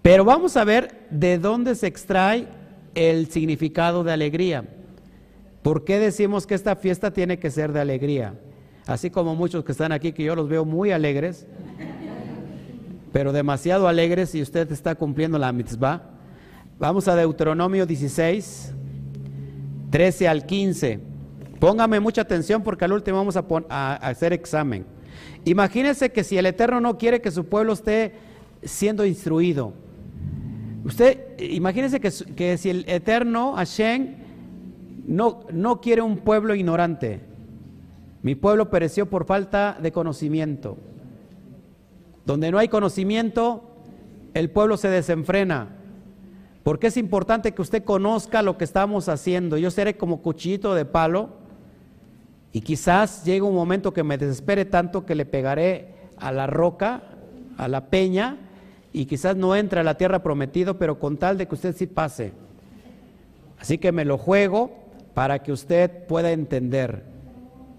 Pero vamos a ver de dónde se extrae el significado de alegría. ¿Por qué decimos que esta fiesta tiene que ser de alegría? Así como muchos que están aquí, que yo los veo muy alegres, pero demasiado alegres y usted está cumpliendo la mitzvah. Vamos a Deuteronomio 16, 13 al 15. Póngame mucha atención porque al último vamos a, hacer examen. Imagínese que si el Eterno no quiere que su pueblo esté siendo instruido, Usted, imagínese que, si el eterno Hashem no, no quiere un pueblo ignorante, mi pueblo pereció por falta de conocimiento. Donde no hay conocimiento, el pueblo se desenfrena. Porque es importante que usted conozca lo que estamos haciendo. Yo seré como cuchillito de palo y quizás llegue un momento que me desespere tanto que le pegaré a la roca, a la peña, y quizás no entre a la tierra prometida, pero con tal de que usted sí pase. Así que me lo juego para que usted pueda entender.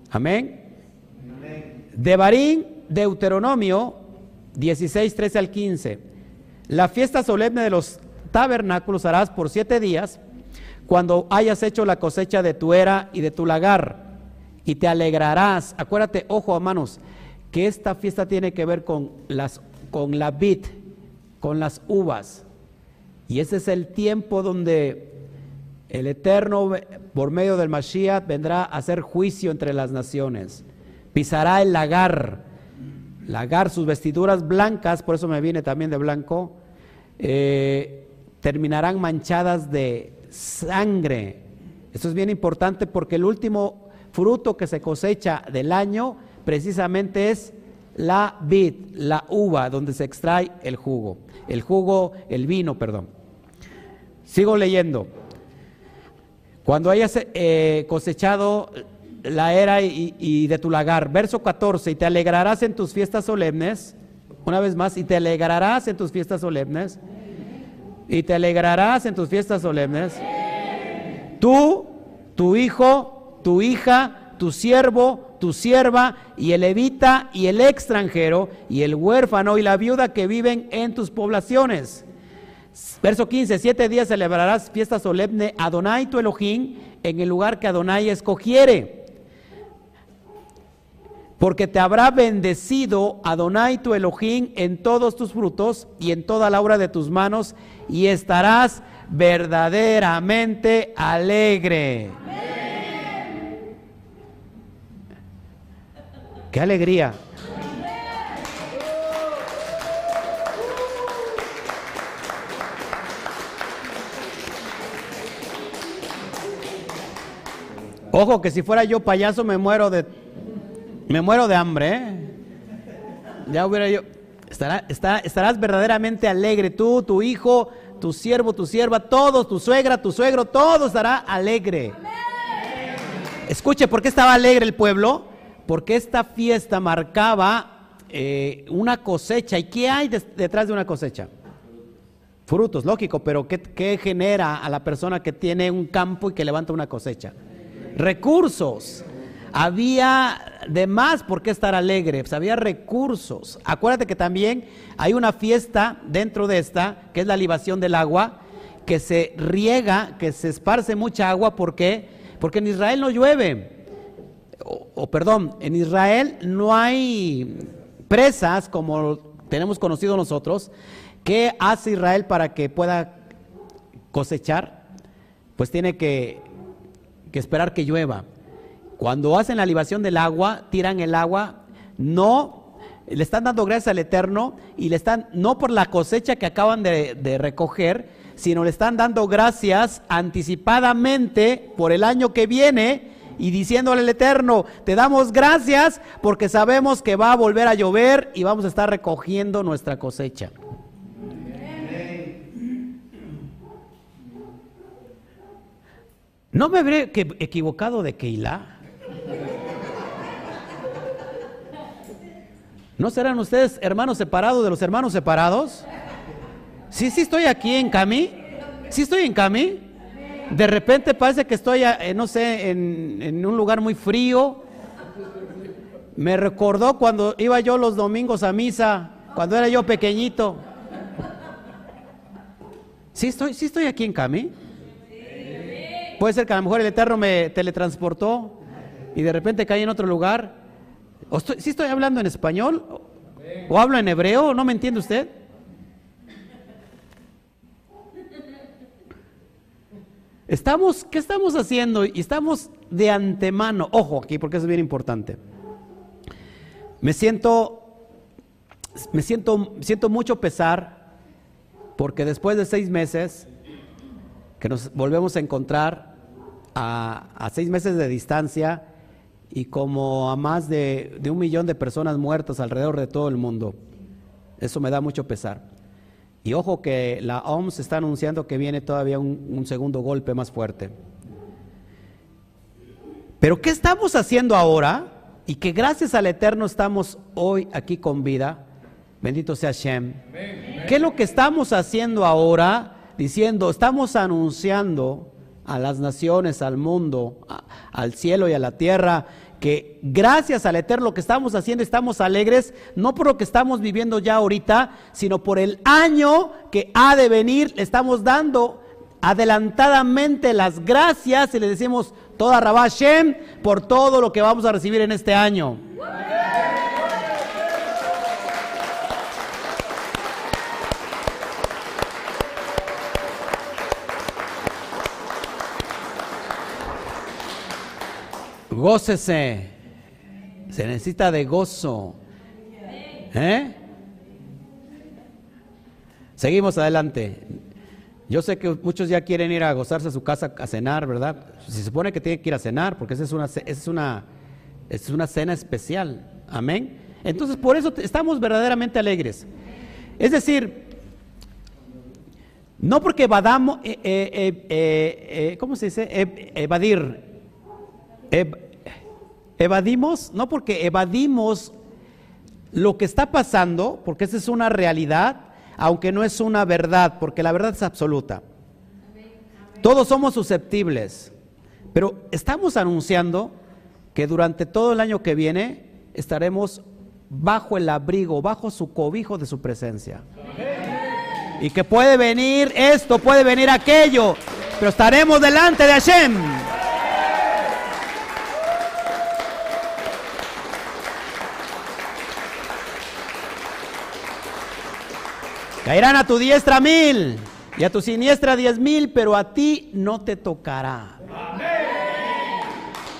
Amén. De Barín, Deuteronomio 16, 13 al 15. La fiesta solemne de los tabernáculos harás por siete días cuando hayas hecho la cosecha de tu era y de tu lagar y te alegrarás. Acuérdate, ojo hermanos, que esta fiesta tiene que ver con, las, con la vid, con las uvas. Y ese es el tiempo donde el Eterno, por medio del Mashiach, vendrá a hacer juicio entre las naciones. Pisará el lagar, lagar, sus vestiduras blancas, por eso me viene también de blanco, eh, terminarán manchadas de sangre. Esto es bien importante porque el último fruto que se cosecha del año precisamente es la vid, la uva, donde se extrae el jugo el jugo, el vino, perdón. Sigo leyendo. Cuando hayas eh, cosechado la era y, de tu lagar, verso 14, y te alegrarás en tus fiestas solemnes, una vez más, y te alegrarás en tus fiestas solemnes, y te alegrarás en tus fiestas solemnes, tú, tu hijo, tu hija, tu siervo, tu sierva y el levita y el extranjero y el huérfano y la viuda que viven en tus poblaciones. Verso 15, siete días celebrarás fiesta solemne a Adonai tu Elohim en el lugar que Adonai escogiere. Porque te habrá bendecido Adonai tu Elohim en todos tus frutos y en toda la obra de tus manos, y estarás verdaderamente alegre. ¡Qué alegría! Ojo que si fuera yo payaso me muero de me muero de hambre. ¿eh? Ya hubiera yo estará, estarás verdaderamente alegre tú, tu hijo, tu siervo, tu sierva, todos, tu suegra, tu suegro, todo estará alegre. Escuche, ¿por qué estaba alegre el pueblo? Porque esta fiesta marcaba eh, una cosecha. ¿Y qué hay detrás de una cosecha? Frutos, lógico, pero ¿qué, ¿qué genera a la persona que tiene un campo y que levanta una cosecha? recursos. Había de más por qué estar alegre, pues había recursos. Acuérdate que también hay una fiesta dentro de esta, que es la libación del agua, que se riega, que se esparce mucha agua, ¿por qué? Porque en Israel no llueve. O, perdón, en Israel no hay presas como tenemos conocido nosotros. ¿Qué hace Israel para que pueda cosechar? Pues tiene que esperar que llueva. Cuando hacen la libación del agua, tiran el agua, no, le están dando gracias al Eterno y le están, no por la cosecha que acaban de recoger, sino le están dando gracias anticipadamente por el año que viene y diciéndole al Eterno, te damos gracias porque sabemos que va a volver a llover y vamos a estar recogiendo nuestra cosecha. ¿No me habré equivocado de Keilah? ¿No serán ustedes hermanos separados de los hermanos separados? Sí, sí estoy aquí en Cami. Sí estoy en Cami. De repente parece que estoy, eh, no sé, en, un lugar muy frío. Me recordó cuando iba yo los domingos a misa, cuando era yo pequeñito. Sí estoy, sí estoy aquí en Cami. Puede ser que a lo mejor el Eterno me teletransportó y de repente caí en otro lugar. Si ¿Sí estoy hablando en español? ¿O hablo en hebreo? ¿No me entiende usted? Estamos, ¿qué estamos haciendo? Y estamos de antemano, ojo aquí porque es bien importante. Me siento, me siento, siento mucho pesar porque después de seis meses que nos volvemos a encontrar a, seis meses de distancia y como a más de, un millón de personas muertas alrededor de todo el mundo. Eso me da mucho pesar. Y ojo que la OMS está anunciando que viene todavía un, un, segundo golpe más fuerte. Pero ¿qué estamos haciendo ahora? Y que gracias al Eterno estamos hoy aquí con vida. Bendito sea Shem. ¿Qué es lo que estamos haciendo ahora? diciendo, estamos anunciando a las naciones, al mundo, al cielo y a la tierra, que gracias al Eterno que estamos haciendo estamos alegres, no por lo que estamos viviendo ya ahorita, sino por el año que ha de venir, le estamos dando adelantadamente las gracias y le decimos toda Rabashem por todo lo que vamos a recibir en este año. Gócese. Se necesita de gozo. ¿Eh? Seguimos adelante. Yo sé que muchos ya quieren ir a gozarse a su casa a cenar, ¿verdad? Se supone que tienen que ir a cenar porque esa es una, es una, es una cena especial. Amén. Entonces, por eso estamos verdaderamente alegres. Es decir, no porque evadamos, eh, eh, eh, ¿cómo se dice? evadir evadimos, no porque evadimos lo que está pasando, porque esa es una realidad, aunque no es una verdad, porque la verdad es absoluta. Todos somos susceptibles, pero estamos anunciando que durante todo el año que viene estaremos bajo el abrigo, bajo su cobijo de su presencia. Y que puede venir esto, puede venir aquello, pero estaremos delante de Hashem. Caerán a tu diestra mil y a tu siniestra diez mil, pero a ti no te tocará.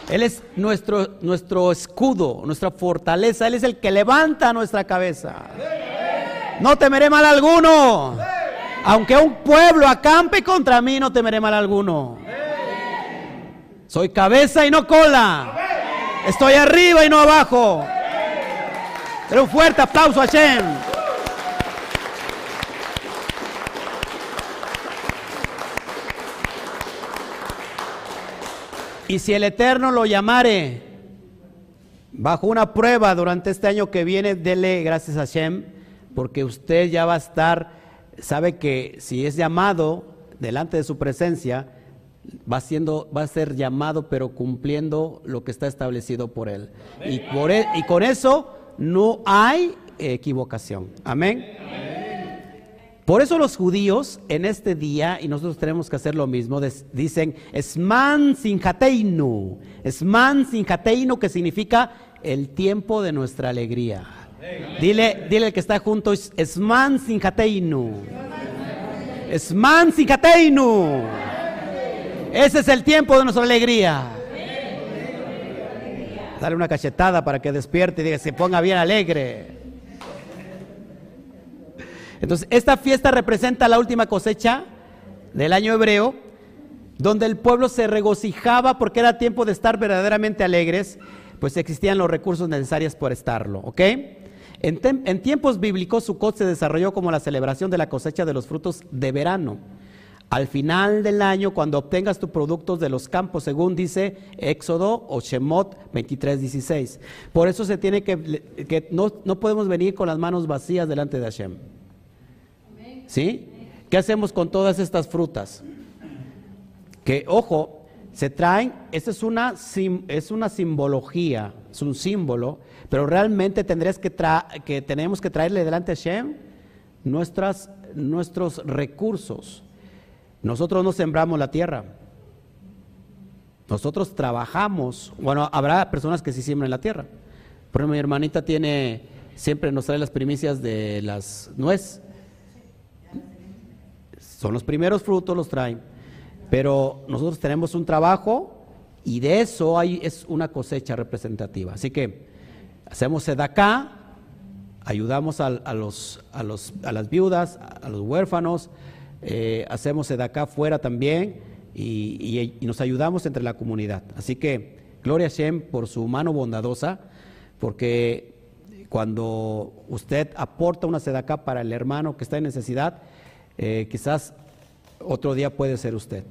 Él es nuestro, nuestro escudo, nuestra fortaleza. Él es el que levanta nuestra cabeza. No temeré mal alguno. Aunque un pueblo acampe contra mí, no temeré mal alguno. Soy cabeza y no cola. Estoy arriba y no abajo. Pero un fuerte aplauso a Shem. Y si el Eterno lo llamare bajo una prueba durante este año que viene, dele gracias a Shem, porque usted ya va a estar, sabe que si es llamado delante de su presencia, va siendo, va a ser llamado, pero cumpliendo lo que está establecido por él. Y, por e, y con eso no hay equivocación. Amén. Por eso los judíos en este día, y nosotros tenemos que hacer lo mismo, dicen Esman sinjateinu, Esman sinjateinu, que significa el tiempo de nuestra alegría. Dile, dile el que está junto, Esman sinjateinu. Esman sinjateinu. Ese es el tiempo de nuestra alegría. Dale una cachetada para que despierte y diga, se ponga bien alegre. Entonces, esta fiesta representa la última cosecha del año hebreo, donde el pueblo se regocijaba porque era tiempo de estar verdaderamente alegres, pues existían los recursos necesarios por estarlo, ¿ok? En, tiempos bíblicos, Sukkot se desarrolló como la celebración de la cosecha de los frutos de verano. Al final del año, cuando obtengas tus productos de los campos, según dice Éxodo o Shemot 23, 16. Por eso se tiene que, que no, no podemos venir con las manos vacías delante de Hashem. ¿Sí? ¿Qué hacemos con todas estas frutas? Que, ojo, se traen, esta es una, es una simbología, es un símbolo, pero realmente tendrías que, que tenemos que traerle delante a Shem nuestros recursos. Nosotros no sembramos la tierra. Nosotros trabajamos. Bueno, habrá personas que sí siembran la tierra. Por ejemplo, mi hermanita tiene, siempre nos trae las primicias de las nueces. Son los primeros frutos, los traen. Pero nosotros tenemos un trabajo y de eso hay, es una cosecha representativa. Así que hacemos sedacá, ayudamos a, los, a, los, a, las viudas, a los huérfanos, eh, hacemos sedacá fuera también y, y, nos ayudamos entre la comunidad. Así que gloria a Shem por su mano bondadosa, porque cuando usted aporta una sedacá para el hermano que está en necesidad, eh, quizás otro día puede ser usted.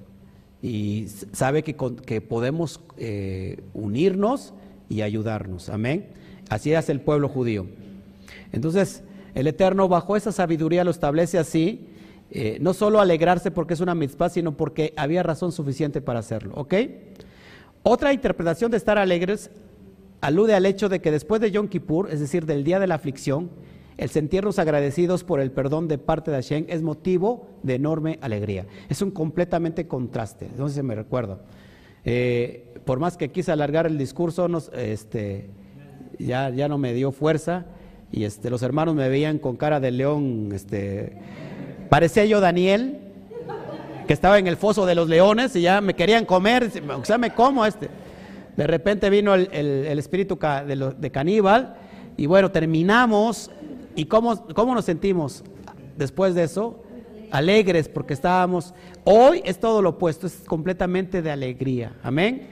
Y sabe que, que podemos eh, unirnos y ayudarnos. Amén. Así es el pueblo judío. Entonces, el Eterno bajo esa sabiduría lo establece así, eh, no solo alegrarse porque es una mitzvah, sino porque había razón suficiente para hacerlo. ¿Ok? Otra interpretación de estar alegres alude al hecho de que después de Yom Kippur, es decir, del día de la aflicción, el sentirnos agradecidos por el perdón de parte de Hashem es motivo de enorme alegría. Es un completamente contraste, no sé si me recuerdo. Eh, por más que quise alargar el discurso, este, ya, no me dio fuerza y este, los hermanos me veían con cara de león. Este, parecía yo Daniel, que estaba en el foso de los leones y ya me querían comer, o sea, me como este. De repente vino el, espíritu de, de caníbal y bueno, terminamos ¿Y cómo, cómo nos sentimos después de eso? Alegres porque estábamos... Hoy es todo lo opuesto, es completamente de alegría. Amén.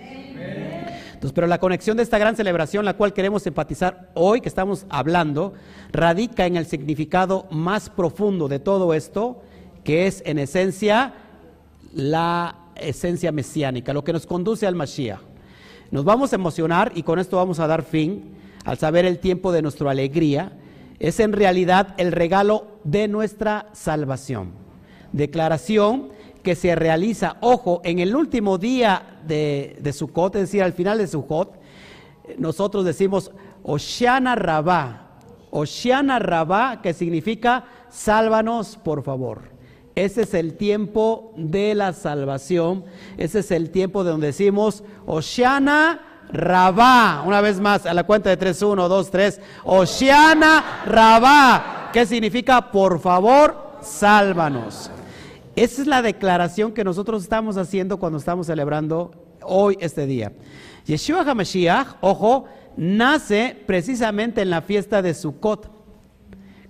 Entonces, pero la conexión de esta gran celebración, la cual queremos empatizar hoy que estamos hablando, radica en el significado más profundo de todo esto, que es en esencia la esencia mesiánica, lo que nos conduce al Mashiach. Nos vamos a emocionar y con esto vamos a dar fin al saber el tiempo de nuestra alegría es en realidad el regalo de nuestra salvación. Declaración que se realiza, ojo, en el último día de, de Sukkot, es decir, al final de Sukkot, nosotros decimos Oshana Rabá, Oshana Rabá, que significa sálvanos por favor. Ese es el tiempo de la salvación, ese es el tiempo de donde decimos Oshana Rabá. Una vez más, a la cuenta de 3, 1, 2, 3. Oceana Rabá. ¿Qué significa? Por favor, sálvanos. Esa es la declaración que nosotros estamos haciendo cuando estamos celebrando hoy este día. Yeshua HaMashiach, ojo, nace precisamente en la fiesta de Sukkot.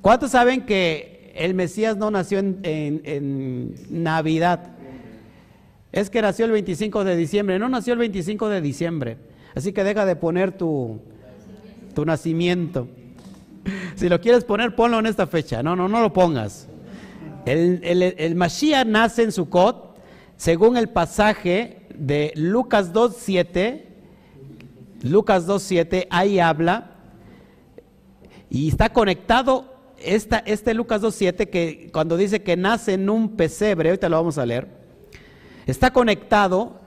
¿Cuántos saben que el Mesías no nació en Navidad? Es que nació el 25 de diciembre, no nació el 25 de diciembre. Así que deja de poner tu, tu nacimiento. Si lo quieres poner, ponlo en esta fecha. No, no, no lo pongas. El, el, el Mashiach nace en Sukkot, según el pasaje de Lucas 2.7. Lucas 2.7, ahí habla. Y está conectado esta, este Lucas 2.7 que cuando dice que nace en un pesebre, ahorita lo vamos a leer, está conectado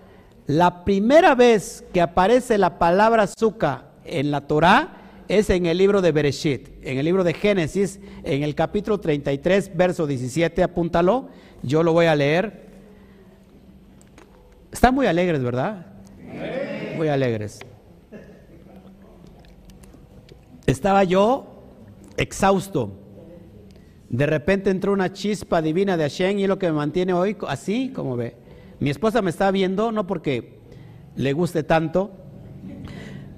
la primera vez que aparece la palabra azúcar en la Torá es en el libro de Bereshit, en el libro de Génesis, en el capítulo 33, verso 17, apúntalo, yo lo voy a leer. Están muy alegres, ¿verdad? Muy alegres. Estaba yo exhausto. De repente entró una chispa divina de Hashem y es lo que me mantiene hoy así, como ve. Mi esposa me está viendo, no porque le guste tanto,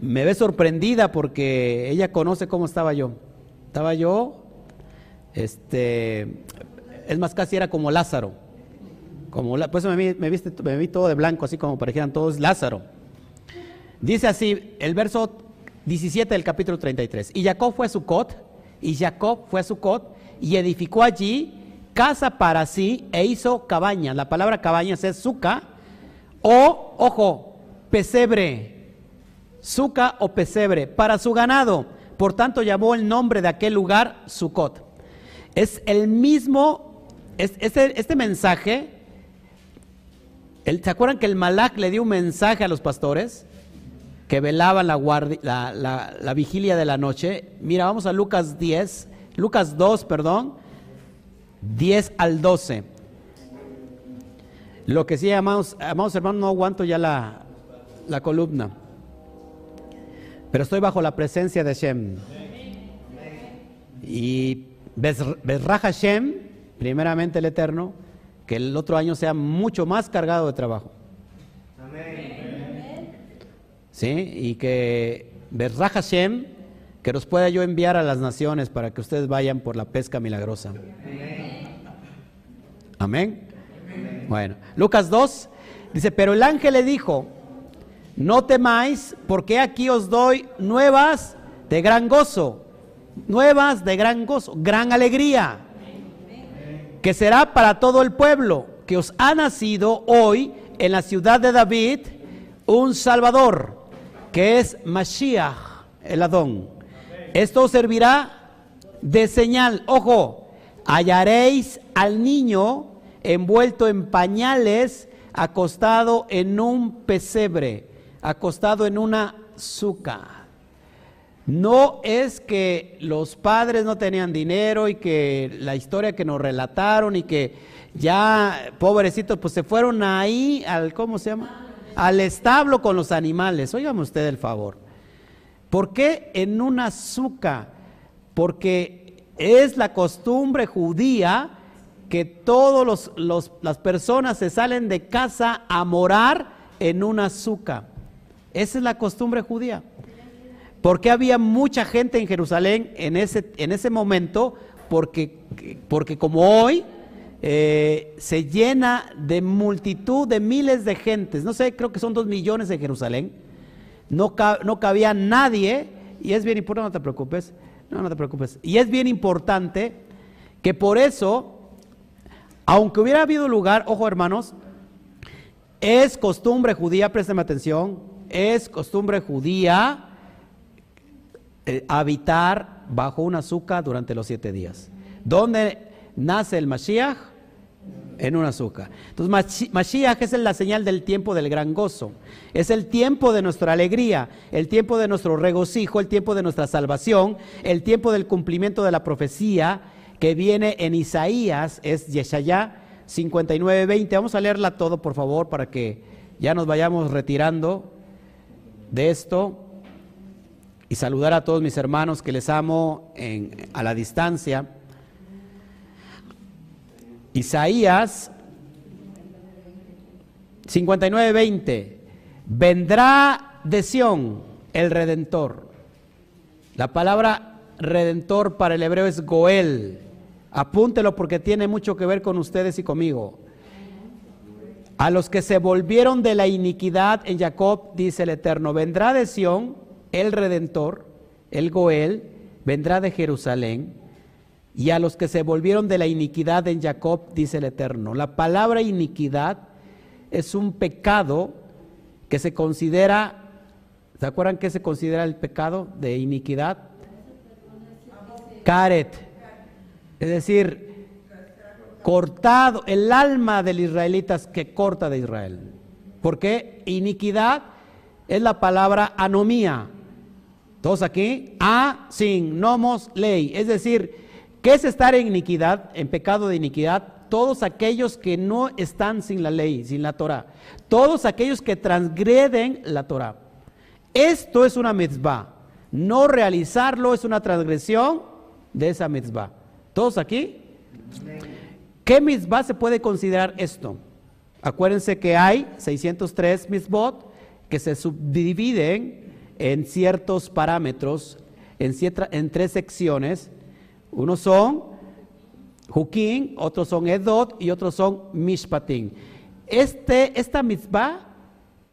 me ve sorprendida porque ella conoce cómo estaba yo. Estaba yo, este, es más, casi era como Lázaro. Como, la- pues me, vi- me viste, vi todo de blanco, así como parecían todos Lázaro. Dice así, el verso 17 del capítulo 33. Y Jacob fue a Sucot, y Jacob fue a Sucot, y edificó allí casa para sí, e hizo cabañas. La palabra cabañas es suca, o, ojo, pesebre. Suca o pesebre, para su ganado. Por tanto, llamó el nombre de aquel lugar Sucot. Es el mismo, es- este, mensaje, el- ¿se acuerdan que el Malak le dio un mensaje a los pastores? que velaban la, la- la vigilia de la noche. Mira, vamos a Lucas 10, Lucas 2, perdón, 10 al 12. Lo que sí, amados, amados hermanos, no aguanto ya la, la columna. Pero estoy bajo la presencia de Shem. Y Bezrah Hashem, primeramente el Eterno, que el otro año sea mucho más cargado de trabajo. ¿sí? Y que Bezrah Hashem, que los pueda yo enviar a las naciones para que ustedes vayan por la pesca milagrosa. Amén. Bueno, Lucas 2 dice, pero el ángel le dijo, no temáis, porque aquí os doy nuevas de gran gozo, nuevas de gran gozo, gran alegría, que será para todo el pueblo, que os ha nacido hoy en la ciudad de David un Salvador, que es Mashiach, el Adón. Esto servirá de señal. Ojo, hallaréis al niño envuelto en pañales, acostado en un pesebre, acostado en una suca. No es que los padres no tenían dinero y que la historia que nos relataron y que ya, pobrecitos, pues se fueron ahí al, ¿cómo se llama? Al establo con los animales. Óigame usted el favor. ¿Por qué en una suca? Porque es la costumbre judía que todas las personas se salen de casa a morar en una suca. Esa es la costumbre judía. Porque había mucha gente en Jerusalén en ese, en ese momento? Porque, porque como hoy eh, se llena de multitud de miles de gentes. No sé, creo que son dos millones en Jerusalén. No, no cabía nadie. Y es bien importante, no te preocupes. No, no te preocupes. Y es bien importante que por eso, aunque hubiera habido lugar, ojo hermanos, es costumbre judía, préstame atención, es costumbre judía eh, habitar bajo un azúcar durante los siete días. ¿Dónde nace el Mashiach? En un azúcar. Entonces, Mashi- Mashiach es la señal del tiempo del gran gozo. Es el tiempo de nuestra alegría, el tiempo de nuestro regocijo, el tiempo de nuestra salvación, el tiempo del cumplimiento de la profecía que viene en Isaías, es Yeshayá 59:20. Vamos a leerla todo, por favor, para que ya nos vayamos retirando de esto y saludar a todos mis hermanos que les amo a la distancia. Isaías 59:20. Vendrá de Sión el redentor. La palabra redentor para el hebreo es Goel. Apúntelo porque tiene mucho que ver con ustedes y conmigo. A los que se volvieron de la iniquidad en Jacob, dice el Eterno, vendrá de Sión el redentor, el Goel, vendrá de Jerusalén. Y a los que se volvieron de la iniquidad en Jacob, dice el Eterno. La palabra iniquidad es un pecado que se considera, ¿se acuerdan qué se considera el pecado de iniquidad? Karet. Es decir, cortado, el alma del israelita que corta de Israel. Porque iniquidad es la palabra anomía. Todos aquí, a, sin, nomos, ley. Es decir, ¿qué es estar en iniquidad, en pecado de iniquidad? Todos aquellos que no están sin la ley, sin la Torah. Todos aquellos que transgreden la Torah. Esto es una mitzvah. No realizarlo es una transgresión de esa mitzvah. ¿Todos aquí? ¿Qué mitzvah se puede considerar esto? Acuérdense que hay 603 mitzvot que se subdividen en ciertos parámetros, en, en tres secciones. Unos son Jukim, otros son Edot y otros son Mishpatim. Este, esta mitzvah,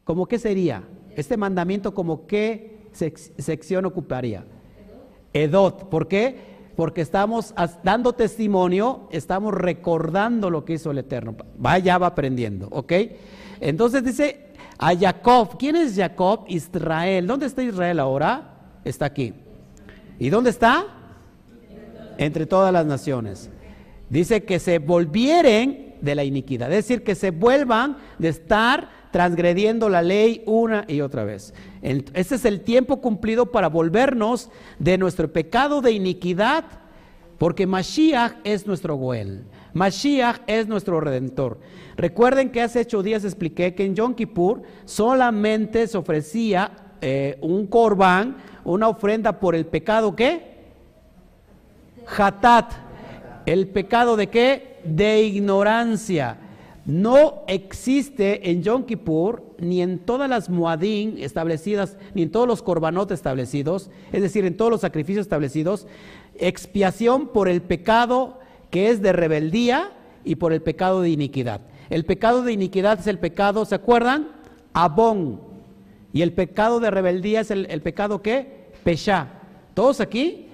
¿cómo qué sería? Este mandamiento, ¿como qué sección ocuparía? Edot. ¿Por qué? porque estamos dando testimonio, estamos recordando lo que hizo el Eterno. Vaya, va aprendiendo, ¿ok? Entonces dice a Jacob, ¿quién es Jacob? Israel. ¿Dónde está Israel ahora? Está aquí. ¿Y dónde está? Entre todas las naciones. Dice que se volvieren de la iniquidad, es decir, que se vuelvan de estar transgrediendo la ley una y otra vez. Ese es el tiempo cumplido para volvernos de nuestro pecado de iniquidad, porque Mashiach es nuestro Goel. Mashiach es nuestro redentor. Recuerden que hace ocho días expliqué que en Yom Kippur solamente se ofrecía eh, un corbán, una ofrenda por el pecado ¿qué? Hatat. ¿El pecado de qué? De ignorancia. No existe en Yom Kippur, ni en todas las muadín establecidas, ni en todos los korbanot establecidos, es decir, en todos los sacrificios establecidos, expiación por el pecado que es de rebeldía y por el pecado de iniquidad. El pecado de iniquidad es el pecado, ¿se acuerdan? Abón. Y el pecado de rebeldía es el, pecado que? Pesha. ¿Todos aquí?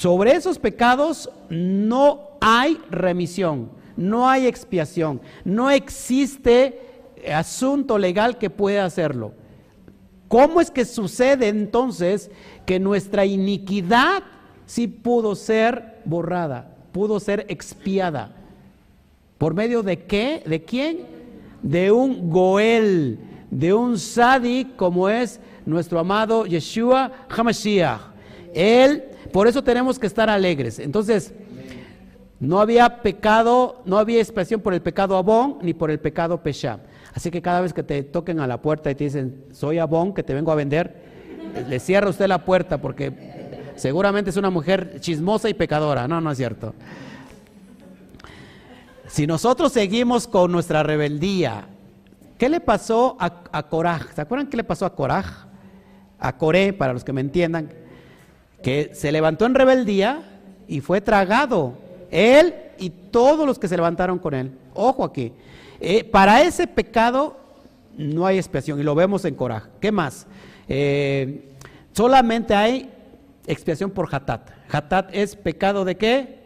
Sobre esos pecados no hay remisión no hay expiación, no existe asunto legal que pueda hacerlo. ¿Cómo es que sucede entonces que nuestra iniquidad sí pudo ser borrada, pudo ser expiada? ¿Por medio de qué? ¿De quién? De un Goel, de un Sadi como es nuestro amado Yeshua Hamashiach. Él, por eso tenemos que estar alegres. Entonces, no había pecado, no había expresión por el pecado Abón ni por el pecado Pesha. Así que cada vez que te toquen a la puerta y te dicen, soy Abón, que te vengo a vender, le cierra usted la puerta porque seguramente es una mujer chismosa y pecadora. No, no es cierto. Si nosotros seguimos con nuestra rebeldía, ¿qué le pasó a, a Coraj? ¿Se acuerdan qué le pasó a Coraj? A Coré, para los que me entiendan, que se levantó en rebeldía y fue tragado él y todos los que se levantaron con él. Ojo aquí. Eh, para ese pecado no hay expiación y lo vemos en Coraj. ¿Qué más? Eh, solamente hay expiación por Hatat. Hatat es pecado de qué?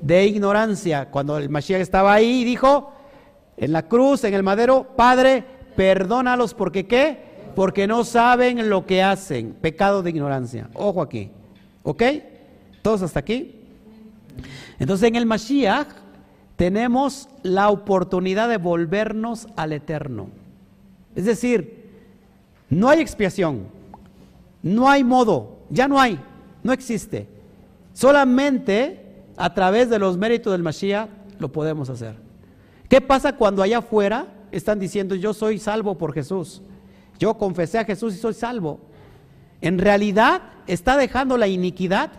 De ignorancia. Cuando el Mashiach estaba ahí dijo en la cruz, en el madero, Padre, perdónalos porque qué? Porque no saben lo que hacen. Pecado de ignorancia. Ojo aquí. ¿Ok? ¿Todos hasta aquí? Entonces en el Mashiach tenemos la oportunidad de volvernos al eterno. Es decir, no hay expiación, no hay modo, ya no hay, no existe. Solamente a través de los méritos del Mashiach lo podemos hacer. ¿Qué pasa cuando allá afuera están diciendo yo soy salvo por Jesús? Yo confesé a Jesús y soy salvo. En realidad está dejando la iniquidad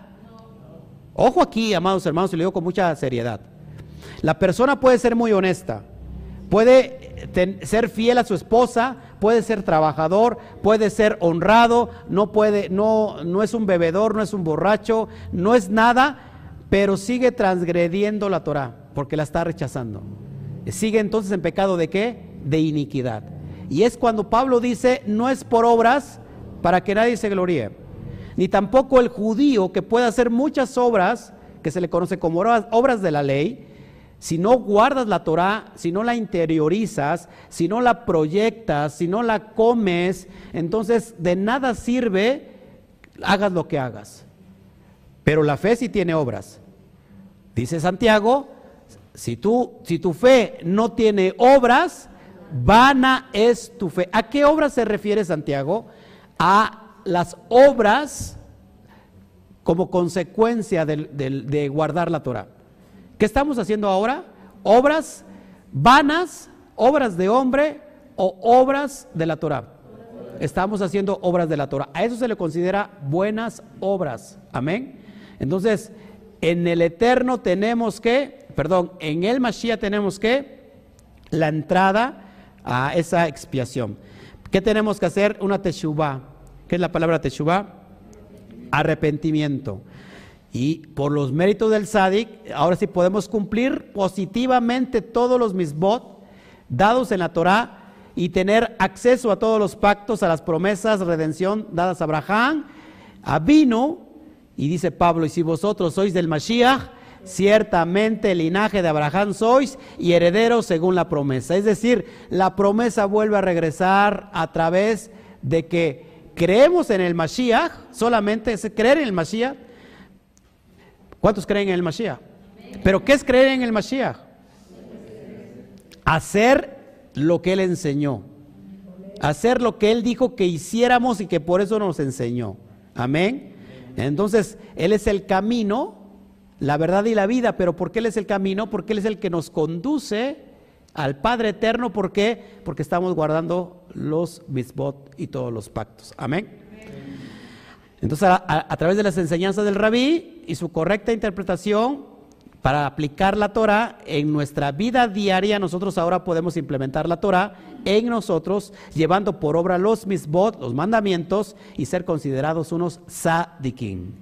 Ojo aquí, amados hermanos, y lo digo con mucha seriedad. La persona puede ser muy honesta, puede ten- ser fiel a su esposa, puede ser trabajador, puede ser honrado, no puede, no, no es un bebedor, no es un borracho, no es nada, pero sigue transgrediendo la Torah, porque la está rechazando. Sigue entonces en pecado de qué? De iniquidad. Y es cuando Pablo dice, no es por obras para que nadie se gloríe, ni tampoco el judío que puede hacer muchas obras, que se le conoce como obras, obras de la ley, si no guardas la Torah, si no la interiorizas, si no la proyectas, si no la comes, entonces de nada sirve hagas lo que hagas. Pero la fe sí tiene obras. Dice Santiago, si tú si tu fe no tiene obras, vana es tu fe. ¿A qué obras se refiere Santiago? A las obras como consecuencia del- de, guardar la Torah. ¿Qué estamos haciendo ahora? Obras vanas, obras de hombre o obras de la Torah. Estamos haciendo obras de la Torah. A eso se le considera buenas obras. Amén. Entonces, en el eterno tenemos que, perdón, en el Mashiach tenemos que la entrada a esa expiación. ¿Qué tenemos que hacer? Una teshuvah. ¿Qué es la palabra teshuvah? arrepentimiento. Y por los méritos del Sadik, ahora sí podemos cumplir positivamente todos los misbot dados en la Torah y tener acceso a todos los pactos, a las promesas, redención dadas a Abraham, a Vino, y dice Pablo, y si vosotros sois del Mashiach, ciertamente el linaje de Abraham sois y herederos según la promesa. Es decir, la promesa vuelve a regresar a través de que creemos en el Mashiach, solamente es creer en el Mashiach. ¿Cuántos creen en el Mashiach? Pero ¿qué es creer en el Mashiach? Hacer lo que él enseñó. Hacer lo que él dijo que hiciéramos y que por eso nos enseñó. Amén. Entonces, él es el camino, la verdad y la vida, pero ¿por qué él es el camino? Porque él es el que nos conduce al Padre eterno. ¿Por qué? Porque estamos guardando los misbot y todos los pactos. Amén. Entonces, a, través de las enseñanzas del rabí y su correcta interpretación para aplicar la Torah en nuestra vida diaria, nosotros ahora podemos implementar la Torah en nosotros, llevando por obra los misbot, los mandamientos, y ser considerados unos sadikim.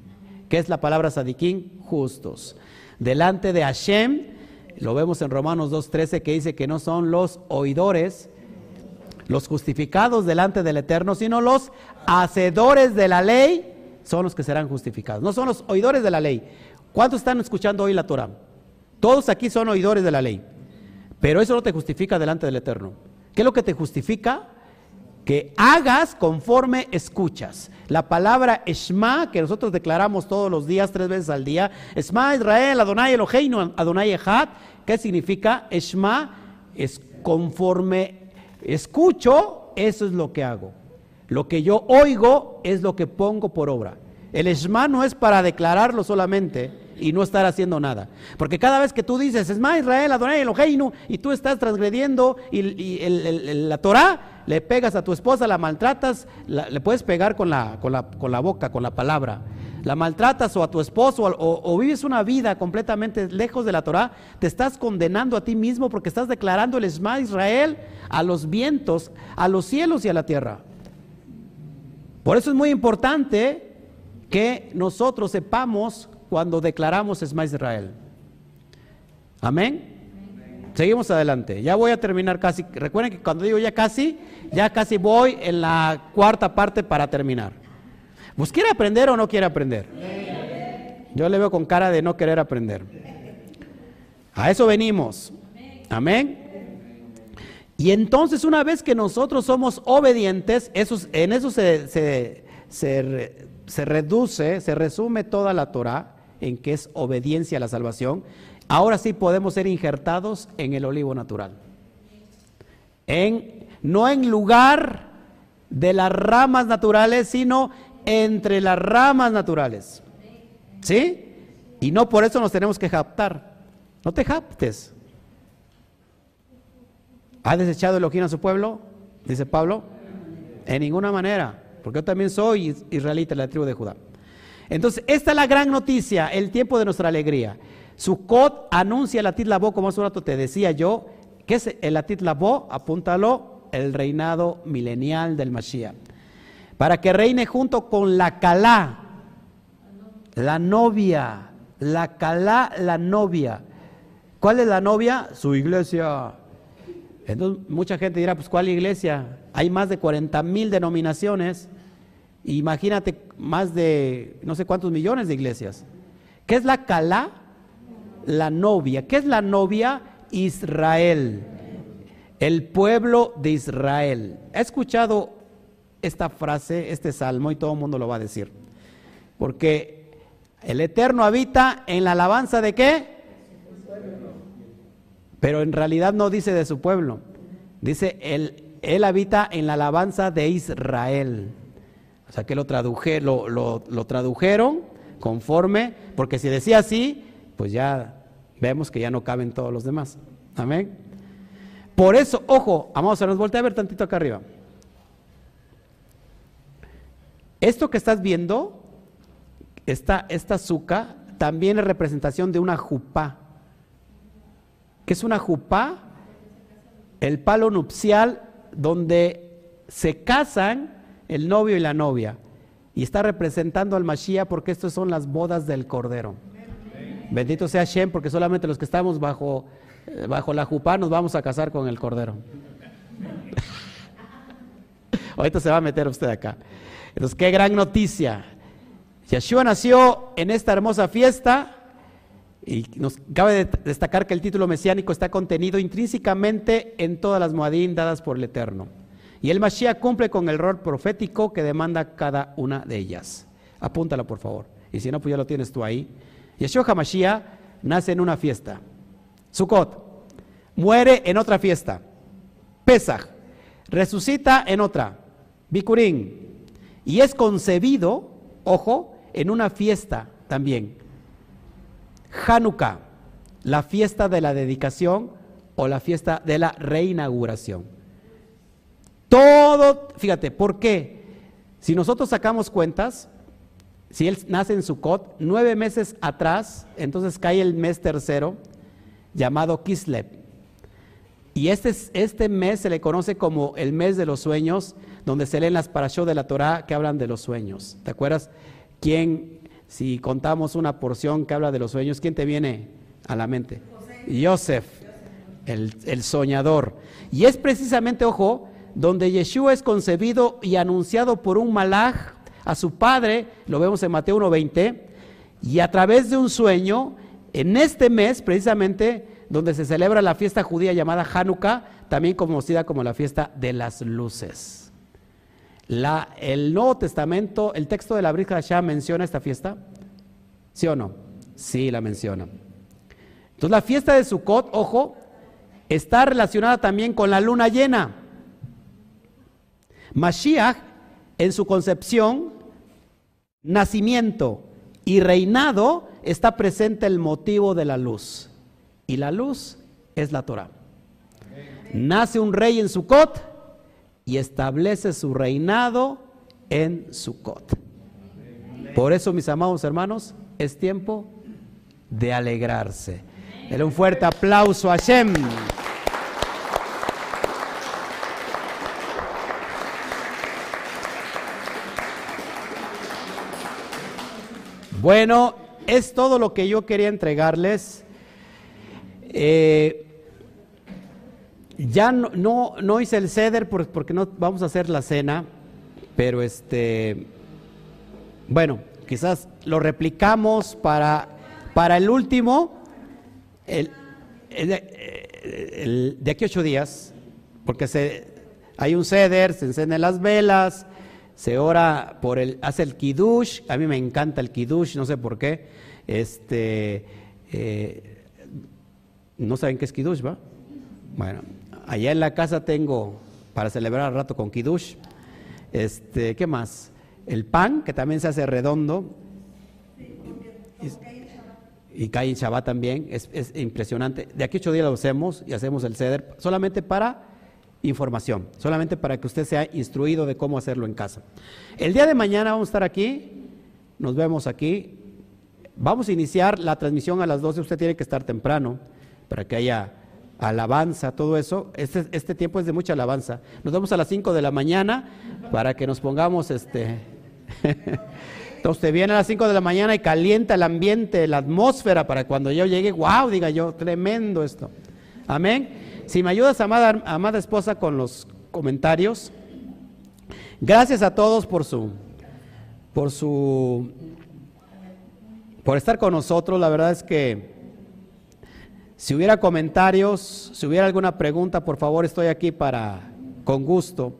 ¿Qué es la palabra sadikim? Justos. Delante de Hashem, lo vemos en Romanos 2.13, que dice que no son los oidores, los justificados delante del Eterno, sino los hacedores de la ley son los que serán justificados. No son los oidores de la ley. ¿Cuántos están escuchando hoy la Torah? Todos aquí son oidores de la ley. Pero eso no te justifica delante del Eterno. ¿Qué es lo que te justifica? Que hagas conforme escuchas. La palabra Shema, que nosotros declaramos todos los días, tres veces al día. Shema Israel, Adonai Eloheinu, Adonai Echad. ¿Qué significa? Shema es conforme escucho, eso es lo que hago. Lo que yo oigo es lo que pongo por obra. El Shema no es para declararlo solamente y no estar haciendo nada. Porque cada vez que tú dices, Esma Israel, Adonai Eloheinu, y tú estás transgrediendo y, el- la Torah, le pegas a tu esposa, la maltratas, le puedes pegar con la, con, la, con la boca, con la palabra. La maltratas o a tu esposo o, vives una vida completamente lejos de la Torah, te estás condenando a ti mismo porque estás declarando el Esma Israel a los vientos, a los cielos y a la tierra. Por eso es muy importante que nosotros sepamos cuando declaramos Esma Israel. Amén. Seguimos adelante. Ya voy a terminar casi. Recuerden que cuando digo ya casi, ya casi voy en la cuarta parte para terminar. ¿Pues quiere aprender o no quiere aprender? Yo le veo con cara de no querer aprender. A eso venimos. Amén. Y entonces una vez que nosotros somos obedientes, eso, en eso se, se- se reduce, se resume toda la Torah, en que es obediencia a la salvación. Ahora sí podemos ser injertados en el olivo natural. En, no en lugar de las ramas naturales, sino entre las ramas naturales. ¿Sí? Y no por eso nos tenemos que japtar. No te japtes. ¿Ha desechado Elohim a su pueblo? Dice Pablo. En ninguna manera, porque yo también soy is- israelita de la tribu de Judá. Entonces, esta es la gran noticia, el tiempo de nuestra alegría. Sukkot anuncia el Atit Labó, como hace un rato te decía yo. ¿Qué es el Atit Labó? Apúntalo, el reinado milenial del Mashiach. Para que reine junto con la Calá, la novia, la Calá, la novia. ¿Cuál es la novia? Su iglesia. Entonces, mucha gente dirá, pues, ¿cuál iglesia? Hay más de 40 mil denominaciones. Imagínate más de no sé cuántos millones de iglesias. ¿Qué es la Calá? La novia. ¿Qué es la novia? Israel. El pueblo de Israel. He escuchado esta frase, este salmo, y todo el mundo lo va a decir. Porque el Eterno habita en la alabanza de qué? Pero en realidad no dice de su pueblo. Dice, él, él habita en la alabanza de Israel. O sea que lo, traduje, lo, tradujeron conforme, porque si decía así, pues ya vemos que ya no caben todos los demás. Amén. Por eso, ojo, vamos a nos voltea a ver tantito acá arriba. Esto que estás viendo, esta, azúcar, también es representación de una jupá. ¿Qué es una jupá? El palo nupcial donde se casan el novio y la novia. Y está representando al Mashiach porque estas son las bodas del Cordero. Bendito sea Shem porque solamente los que estamos bajo, eh, bajo la jupá nos vamos a casar con el Cordero. Ahorita se va a meter usted acá. Entonces, qué gran noticia. Yeshua nació en esta hermosa fiesta y nos cabe de destacar que el título mesiánico está contenido intrínsecamente en todas las moadín dadas por el Eterno. Y el Mashiach cumple con el rol profético que demanda cada una de ellas. Apúntala, por favor. Y si no, pues ya lo tienes tú ahí. Yeshua HaMashiach nace en una fiesta. Sukkot. Muere en otra fiesta. Pesach. Resucita en otra. Bikurim y es concebido, ojo, en una fiesta también. Hanukkah, la fiesta de la dedicación o la fiesta de la reinauguración. Todo, fíjate, ¿por qué? Si nosotros sacamos cuentas, si él nace en Sukkot, nueve meses atrás, entonces cae el mes tercero, llamado Kislev. Y este, este mes se le conoce como el mes de los sueños, donde se leen las parashot de la Torah que hablan de los sueños. ¿Te acuerdas? ¿Quién, si contamos una porción que habla de los sueños, quién te viene a la mente? Joseph, el, el soñador. Y es precisamente, ojo, donde Yeshua es concebido y anunciado por un malaj a su padre, lo vemos en Mateo 1.20, y a través de un sueño, en este mes precisamente, donde se celebra la fiesta judía llamada Hanukkah, también conocida como la fiesta de las luces. La, el Nuevo Testamento, el texto de la Brit Hashem menciona esta fiesta. ¿Sí o no? Sí, la menciona. Entonces la fiesta de Sukkot, ojo, está relacionada también con la luna llena. Mashiach, en su concepción, nacimiento y reinado, está presente el motivo de la luz. Y la luz es la Torah. Nace un rey en Sukkot y establece su reinado en Sukkot. Por eso, mis amados hermanos, es tiempo de alegrarse. Denle un fuerte aplauso a Shem. Bueno, es todo lo que yo quería entregarles. Eh, ya no, no, hice el ceder porque no vamos a hacer la cena, pero este, bueno, quizás lo replicamos para, para el último, el, de aquí ocho días, porque se, hay un ceder, se encenden las velas, se ora por el, hace el kiddush, a mí me encanta el kiddush, no sé por qué, este, eh, no saben qué es kiddush, ¿va? Bueno, Allá en la casa tengo para celebrar al rato con Kiddush. Este, ¿qué más? El pan, que también se hace redondo. Y, cae en Shabbat también, es, impresionante. De aquí ocho días lo hacemos y hacemos el ceder solamente para información, solamente para que usted sea instruido de cómo hacerlo en casa. El día de mañana vamos a estar aquí, nos vemos aquí, Vamos a iniciar la transmisión a las 12, usted tiene que estar temprano para que haya alabanza, todo eso. Este, este tiempo es de mucha alabanza. Nos vemos a las 5 de la mañana para que nos pongamos este... Entonces viene a las 5 de la mañana y calienta el ambiente, la atmósfera para cuando yo llegue, wow, diga yo, tremendo esto. Amén. Si me ayudas, amada, amada esposa, con los comentarios. Gracias a todos por su, por su, por estar con nosotros. La verdad es que si hubiera comentarios, si hubiera alguna pregunta, por favor, estoy aquí para, con gusto.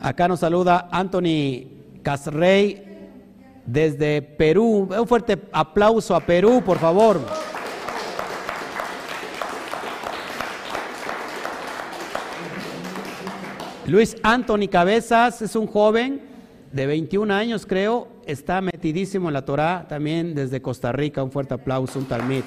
Acá nos saluda Anthony Casrey desde Perú. Un fuerte aplauso a Perú, por favor. Luis Anthony Cabezas es un joven de 21 años, creo, está metidísimo en la Torá, también desde Costa Rica. Un fuerte aplauso, un talmid.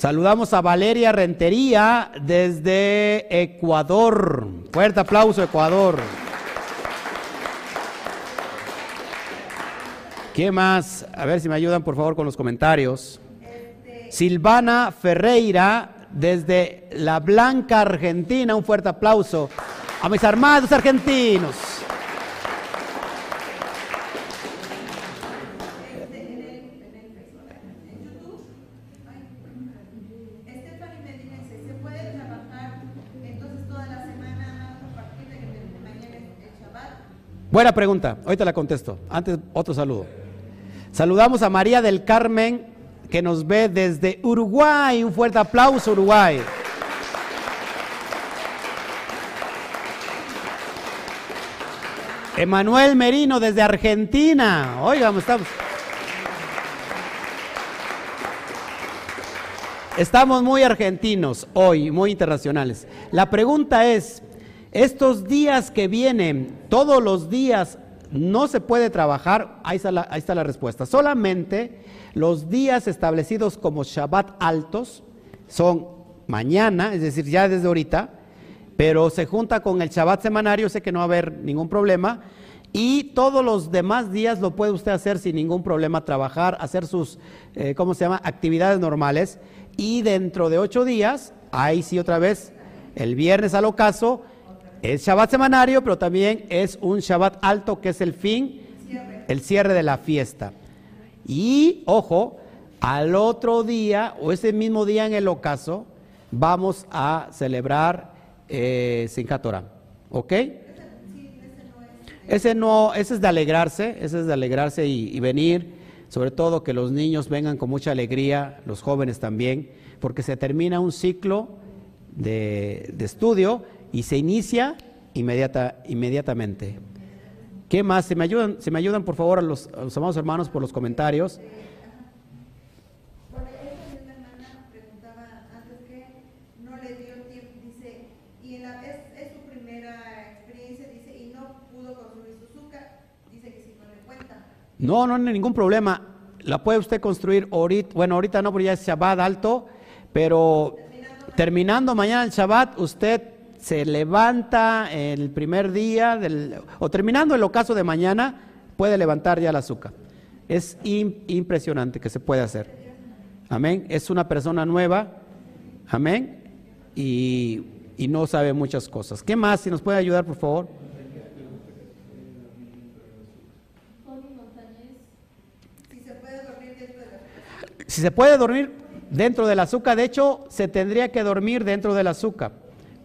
Saludamos a Valeria Rentería desde Ecuador. Fuerte aplauso, Ecuador. ¿Qué más? A ver si me ayudan por favor con los comentarios. Silvana Ferreira desde La Blanca, Argentina. Un fuerte aplauso a mis armados argentinos. Buena pregunta, ahorita la contesto. Antes otro saludo. Saludamos a María del Carmen que nos ve desde Uruguay. Un fuerte aplauso, Uruguay. Emanuel Merino desde Argentina. Oigan, estamos. Estamos muy argentinos hoy, muy internacionales. La pregunta es, estos días que vienen, todos los días, no se puede trabajar, ahí está la, respuesta. Solamente los días establecidos como Shabbat altos son mañana, es decir, ya desde ahorita, pero se junta con el Shabbat semanario, sé que no va a haber ningún problema. Y todos los demás días lo puede usted hacer sin ningún problema, trabajar, hacer sus, eh, ¿cómo se llama?, actividades normales. Y dentro de ocho días, ahí sí otra vez, el viernes al ocaso, es Shabbat semanario, pero también es un Shabbat alto, que es el fin, el cierre de la fiesta. Y, ojo, al otro día, o ese mismo día en el ocaso, vamos a celebrar eh, Simchat Torah. ¿Ok? Ese no, ese es de alegrarse, ese es de alegrarse y, y, venir, sobre todo que los niños vengan con mucha alegría, los jóvenes también, porque se termina un ciclo de, de estudio y se inicia inmediata, inmediatamente. ¿Qué más? ¿Se me ayudan, se me ayudan por favor a los, a los amados hermanos por los comentarios? No no hay ningún problema. La puede usted construir ahorita, bueno, ahorita no, porque ya es Shabbat alto, pero terminando mañana el Shabbat, usted se levanta el primer día, del, o terminando el ocaso de mañana, puede levantar ya el azúcar. Es im- impresionante que se puede hacer. Amén. Es una persona nueva. Amén. Y, y no sabe muchas cosas. ¿Qué más? Si nos puede ayudar, por favor. Si se puede dormir dentro del azúcar, de hecho, se tendría que dormir dentro del azúcar,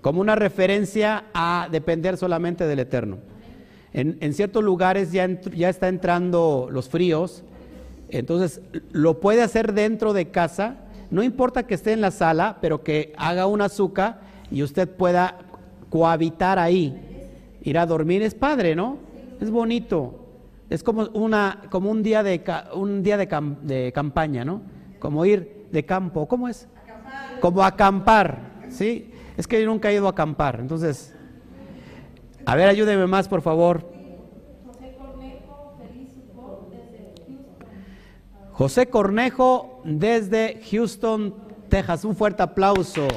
como una referencia a depender solamente del Eterno. En, en ciertos lugares ya, entr- ya está entrando los fríos, entonces lo puede hacer dentro de casa, no importa que esté en la sala, pero que haga un azúcar y usted pueda cohabitar ahí. Ir a dormir es padre, ¿no? Es bonito. Es como, una, como un día, de, un día de, cam- de campaña, ¿no? Como ir de campo. ¿Cómo es? Como acampar, ¿sí? Es que yo nunca he ido a acampar. Entonces, a ver, ayúdeme más, por favor. José Cornejo desde Houston, Texas. Un fuerte aplauso.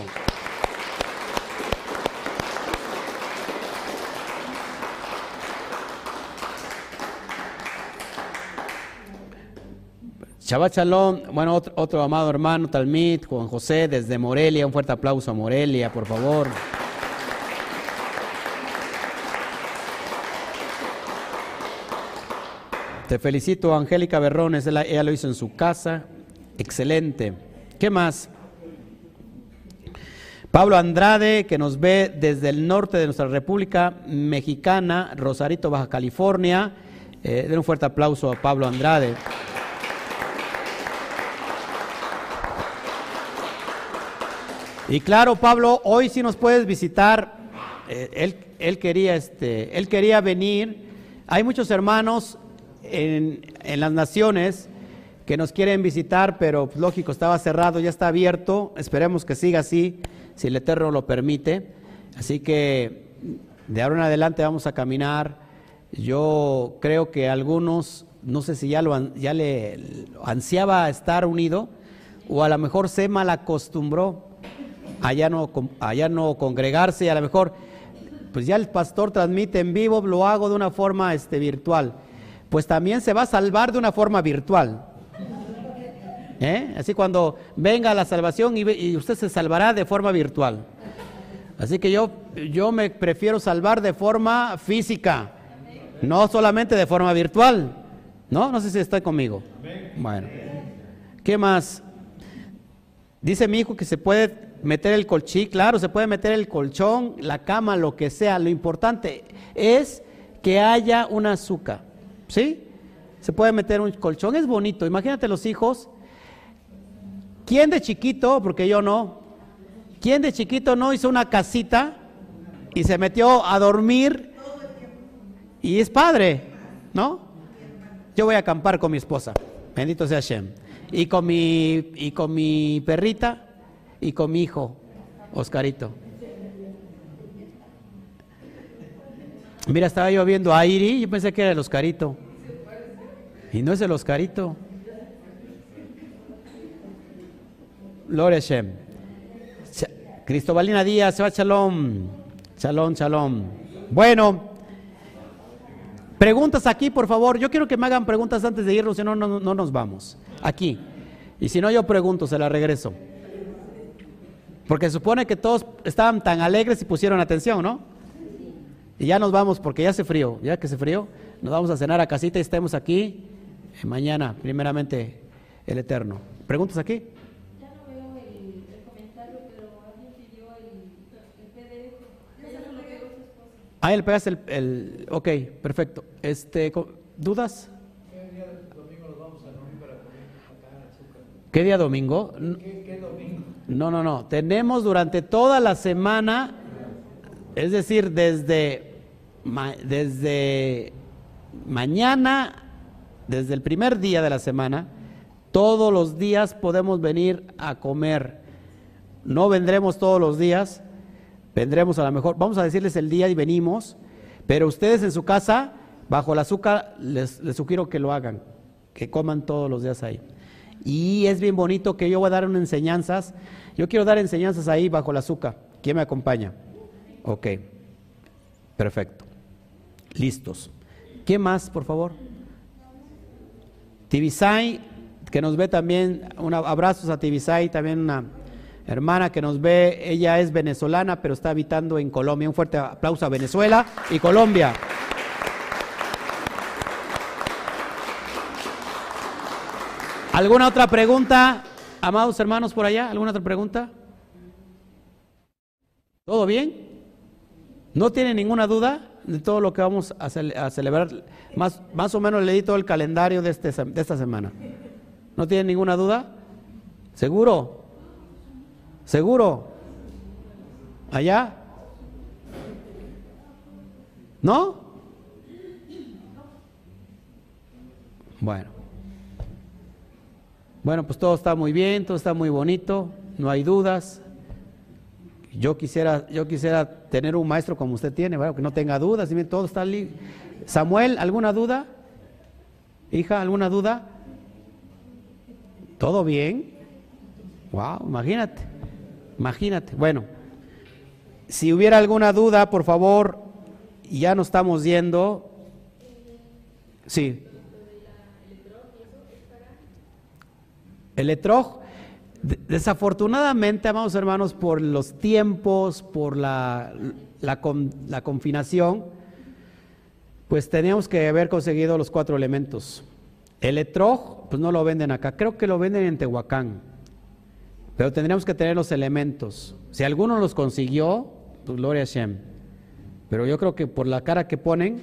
Shabbat Shalom, bueno, otro, amado hermano, Talmid, Juan José, desde Morelia, un fuerte aplauso a Morelia, por favor. Te felicito, Angélica Berrones, ella, ella lo hizo en su casa, excelente. ¿Qué más? Pablo Andrade, que nos ve desde el norte de nuestra República Mexicana, Rosarito, Baja California. Eh, den un fuerte aplauso a Pablo Andrade. Y claro, Pablo, hoy sí nos puedes visitar. Eh, él, él, quería, este, él quería venir. Hay muchos hermanos en, en las naciones que nos quieren visitar, pero pues, lógico, estaba cerrado, ya está abierto. Esperemos que siga así, si el Eterno lo permite. Así que de ahora en adelante vamos a caminar. Yo creo que algunos, no sé si ya, lo, ya le ansiaba estar unido, o a lo mejor se mal acostumbró allá no, allá no congregarse y a lo mejor, pues ya el pastor transmite en vivo, lo hago de una forma este, virtual. Pues también se va a salvar de una forma virtual. ¿Eh? Así cuando venga la salvación y, y, usted se salvará de forma virtual. Así que yo, yo me prefiero salvar de forma física, no solamente de forma virtual. ¿No? No sé si está conmigo. Bueno. ¿Qué más? Dice mi hijo que se puede meter el colchón, claro, se puede meter el colchón, la cama, lo que sea. Lo importante es que haya un azúcar. ¿Sí? Se puede meter un colchón, es bonito. Imagínate los hijos. ¿Quién de chiquito, porque yo no, quién de chiquito no hizo una casita y se metió a dormir y es padre, ¿no? Yo voy a acampar con mi esposa, bendito sea Hashem, y con mi, y con mi perrita y con mi hijo, Oscarito. Mira, estaba yo viendo a Iri, yo pensé que era el Oscarito. Y no es el Oscarito. Gloria Shem. Cristobalina Díaz, se va Shalom. Shalom, shalom. Bueno, preguntas aquí, por favor. Yo quiero que me hagan preguntas antes de irnos, si no, no, no nos vamos. Aquí. Y si no, yo pregunto, se la regreso. Porque supone que todos estaban tan alegres y pusieron atención, ¿no? Y ya nos vamos porque ya hace frío, ya que hace frío, nos vamos a cenar a casita y estemos aquí eh, mañana, primeramente el Eterno. ¿Preguntas aquí? Ya no veo el, el comentario, pero alguien pidió el, el PDF. Ya no lo veo su esposa. Ah, él pegas el, el... Ok, perfecto. Este, ¿Dudas? ¿Qué día domingo nos vamos a reunir para comer acá en azúcar? ¿Qué día domingo? ¿Qué, qué domingo? No, no, no. Tenemos durante toda la semana, es decir, desde, desde mañana, desde el primer día de la semana, todos los días podemos venir a comer. No vendremos todos los días, vendremos a lo mejor, vamos a decirles el día y venimos, pero ustedes en su casa, bajo el azúcar, les, les sugiero que lo hagan, que coman todos los días ahí. Y es bien bonito que yo voy a dar unas enseñanzas. Yo quiero dar enseñanzas ahí bajo el azúcar. ¿Quién me acompaña? Ok. Perfecto. Listos. ¿Qué más, por favor? Tibisay, que nos ve también. Un abrazos a Tibisay, también una hermana que nos ve. Ella es venezolana, pero está habitando en Colombia. Un fuerte aplauso a Venezuela y Colombia. ¿Alguna otra pregunta, amados hermanos por allá? ¿Alguna otra pregunta? ¿Todo bien? ¿No tiene ninguna duda de todo lo que vamos a, ce a celebrar? Más, más, o menos le di todo el calendario de, este, de esta semana. ¿No tiene ninguna duda? ¿Seguro? ¿Seguro? ¿Allá? ¿No? Bueno. Bueno, pues todo está muy bien, todo está muy bonito, no hay dudas. Yo quisiera, yo quisiera tener un maestro como usted tiene, bueno, que no tenga dudas, todo está libre. Samuel, ¿alguna duda? Hija, ¿alguna duda? ¿Todo bien? Wow, imagínate, imagínate. Bueno, si hubiera alguna duda, por favor, ya nos estamos yendo. Sí. El etrog, de- desafortunadamente, amados hermanos, por los tiempos, por la, la, con- la confinación, pues teníamos que haber conseguido los cuatro elementos. El etrog, pues no lo venden acá, creo que lo venden en Tehuacán, pero tendríamos que tener los elementos. Si alguno los consiguió, pues gloria a Shem. Pero yo creo que por la cara que ponen,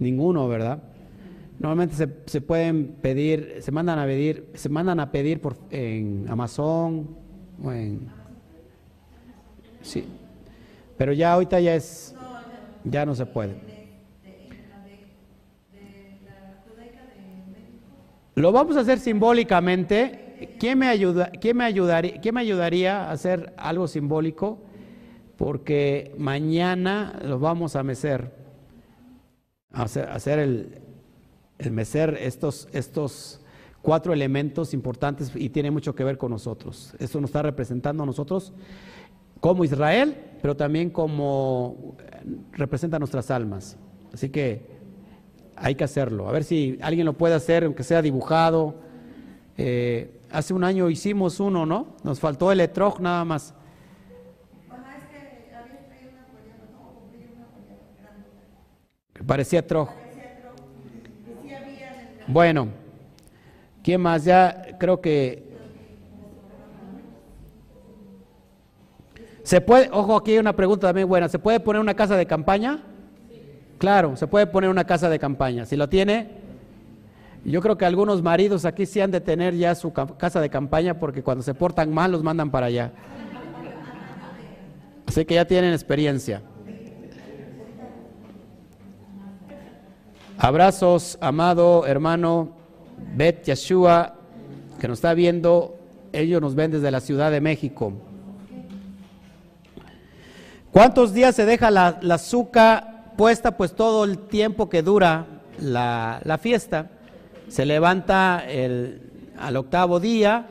ninguno, ¿verdad? Normalmente se, se pueden pedir, se mandan a pedir, se mandan a pedir por en Amazon o en sí. Pero ya ahorita ya es ya no se puede. Lo vamos a hacer simbólicamente. ¿Quién me ayuda, quién me ayudaría, quién me ayudaría a hacer algo simbólico? Porque mañana lo vamos a mecer. Hacer, a hacer el, el mecer estos, estos cuatro elementos importantes y tiene mucho que ver con nosotros. Esto nos está representando a nosotros como Israel, pero también como eh, representa nuestras almas. Así que hay que hacerlo. A ver si alguien lo puede hacer, aunque sea dibujado. Eh, hace un año hicimos uno, ¿no? Nos faltó el etrog nada más. Ajá, es Bueno, ¿quién más? Ya creo que... ¿Se puede, ojo, aquí hay una pregunta también buena, ¿se puede poner una casa de campaña? Claro, se puede poner una casa de campaña. Si lo tiene, yo creo que algunos maridos aquí sí han de tener ya su ca- casa de campaña porque cuando se portan mal los mandan para allá. Así que ya tienen experiencia. Abrazos, amado hermano Bet Yeshua, que nos está viendo. Ellos nos ven desde la Ciudad de México. ¿Cuántos días se deja la, azúcar puesta? Pues todo el tiempo que dura la, la fiesta. Se levanta el, al octavo día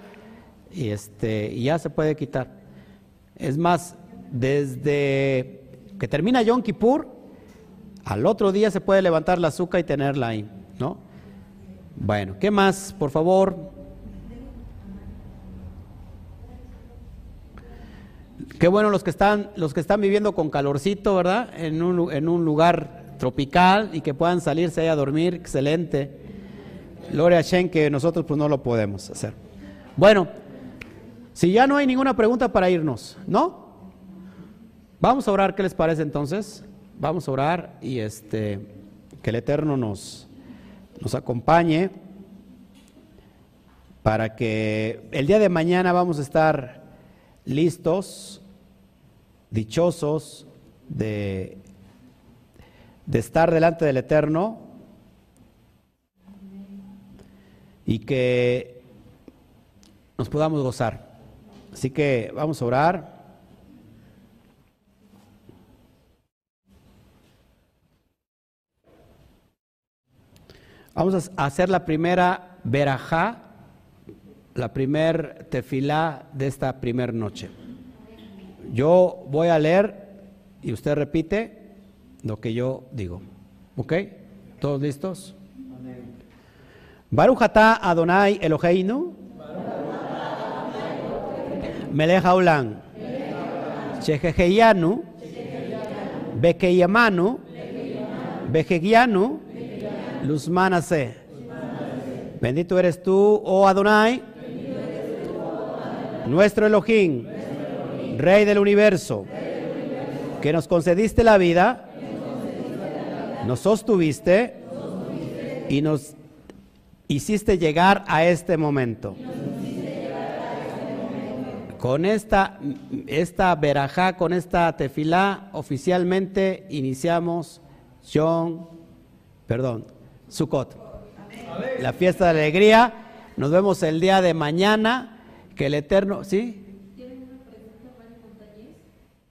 y, este, y ya se puede quitar. Es más, desde que termina Yom Kippur, al otro día se puede levantar la azúcar y tenerla ahí, ¿no? Bueno, ¿qué más, por favor? Qué bueno los que están, los que están viviendo con calorcito, ¿verdad? En un, en un lugar tropical y que puedan salirse ahí a dormir, excelente. Gloria a Shen que nosotros pues no lo podemos hacer. Bueno, si ya no hay ninguna pregunta para irnos, ¿no? Vamos a orar, ¿qué les parece entonces? Vamos a orar y este que el Eterno nos, nos acompañe para que el día de mañana vamos a estar listos, dichosos de, de estar delante del Eterno y que nos podamos gozar. Así que vamos a orar. Vamos a hacer la primera verajá, la primer tefilá de esta primer noche. Yo voy a leer y usted repite lo que yo digo. ¿Ok? ¿Todos listos? Baruch atah Adonai Eloheinu Melech haolam Sheheheyanu Bekeyamanu Bejegianu Luzmanase. Bendito eres tú, oh Adonai, nuestro Elohim, Rey del universo, que nos concediste la vida, nos sostuviste y nos hiciste llegar a este momento. Con esta, esta verajá, con esta tefilá, oficialmente iniciamos perdón, Sukkot. La fiesta de alegría. Nos vemos el día de mañana. Que el Eterno, ¿sí? ¿Tienen una pregunta, Mario Montañez?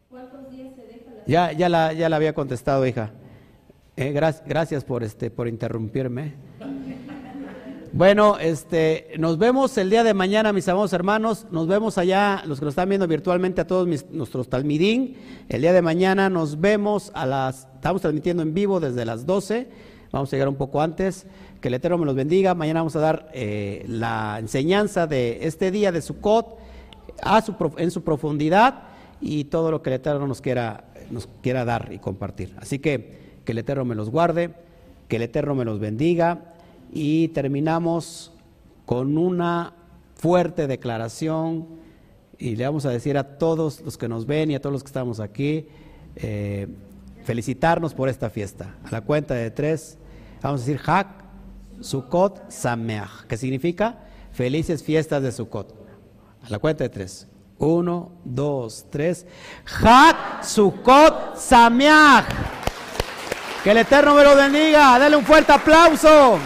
¿Cuántos días se deja la Ya, ya la, ya la había contestado, hija. Eh, gra- gracias por este, por interrumpirme. Bueno, este, nos vemos el día de mañana, mis amados hermanos. Nos vemos allá, los que nos están viendo virtualmente, a todos mis- nuestros talmidín. El día de mañana nos vemos a las, estamos transmitiendo en vivo desde las 12. Vamos a llegar un poco antes. Que el Eterno me los bendiga. Mañana vamos a dar eh, la enseñanza de este día de Sukkot a en su profundidad y todo lo que el Eterno nos quiera, nos quiera dar y compartir. Así que que el Eterno me los guarde, que el Eterno me los bendiga y terminamos con una fuerte declaración y le vamos a decir a todos los que nos ven y a todos los que estamos aquí, eh, felicitarnos por esta fiesta. A la cuenta de tres, vamos a decir Hak Sukkot Sameach, que significa felices fiestas de Sukkot. A la cuenta de tres. Uno, dos, tres. Hak Sukkot Sameach. Que el Eterno me lo bendiga. Dale un fuerte aplauso.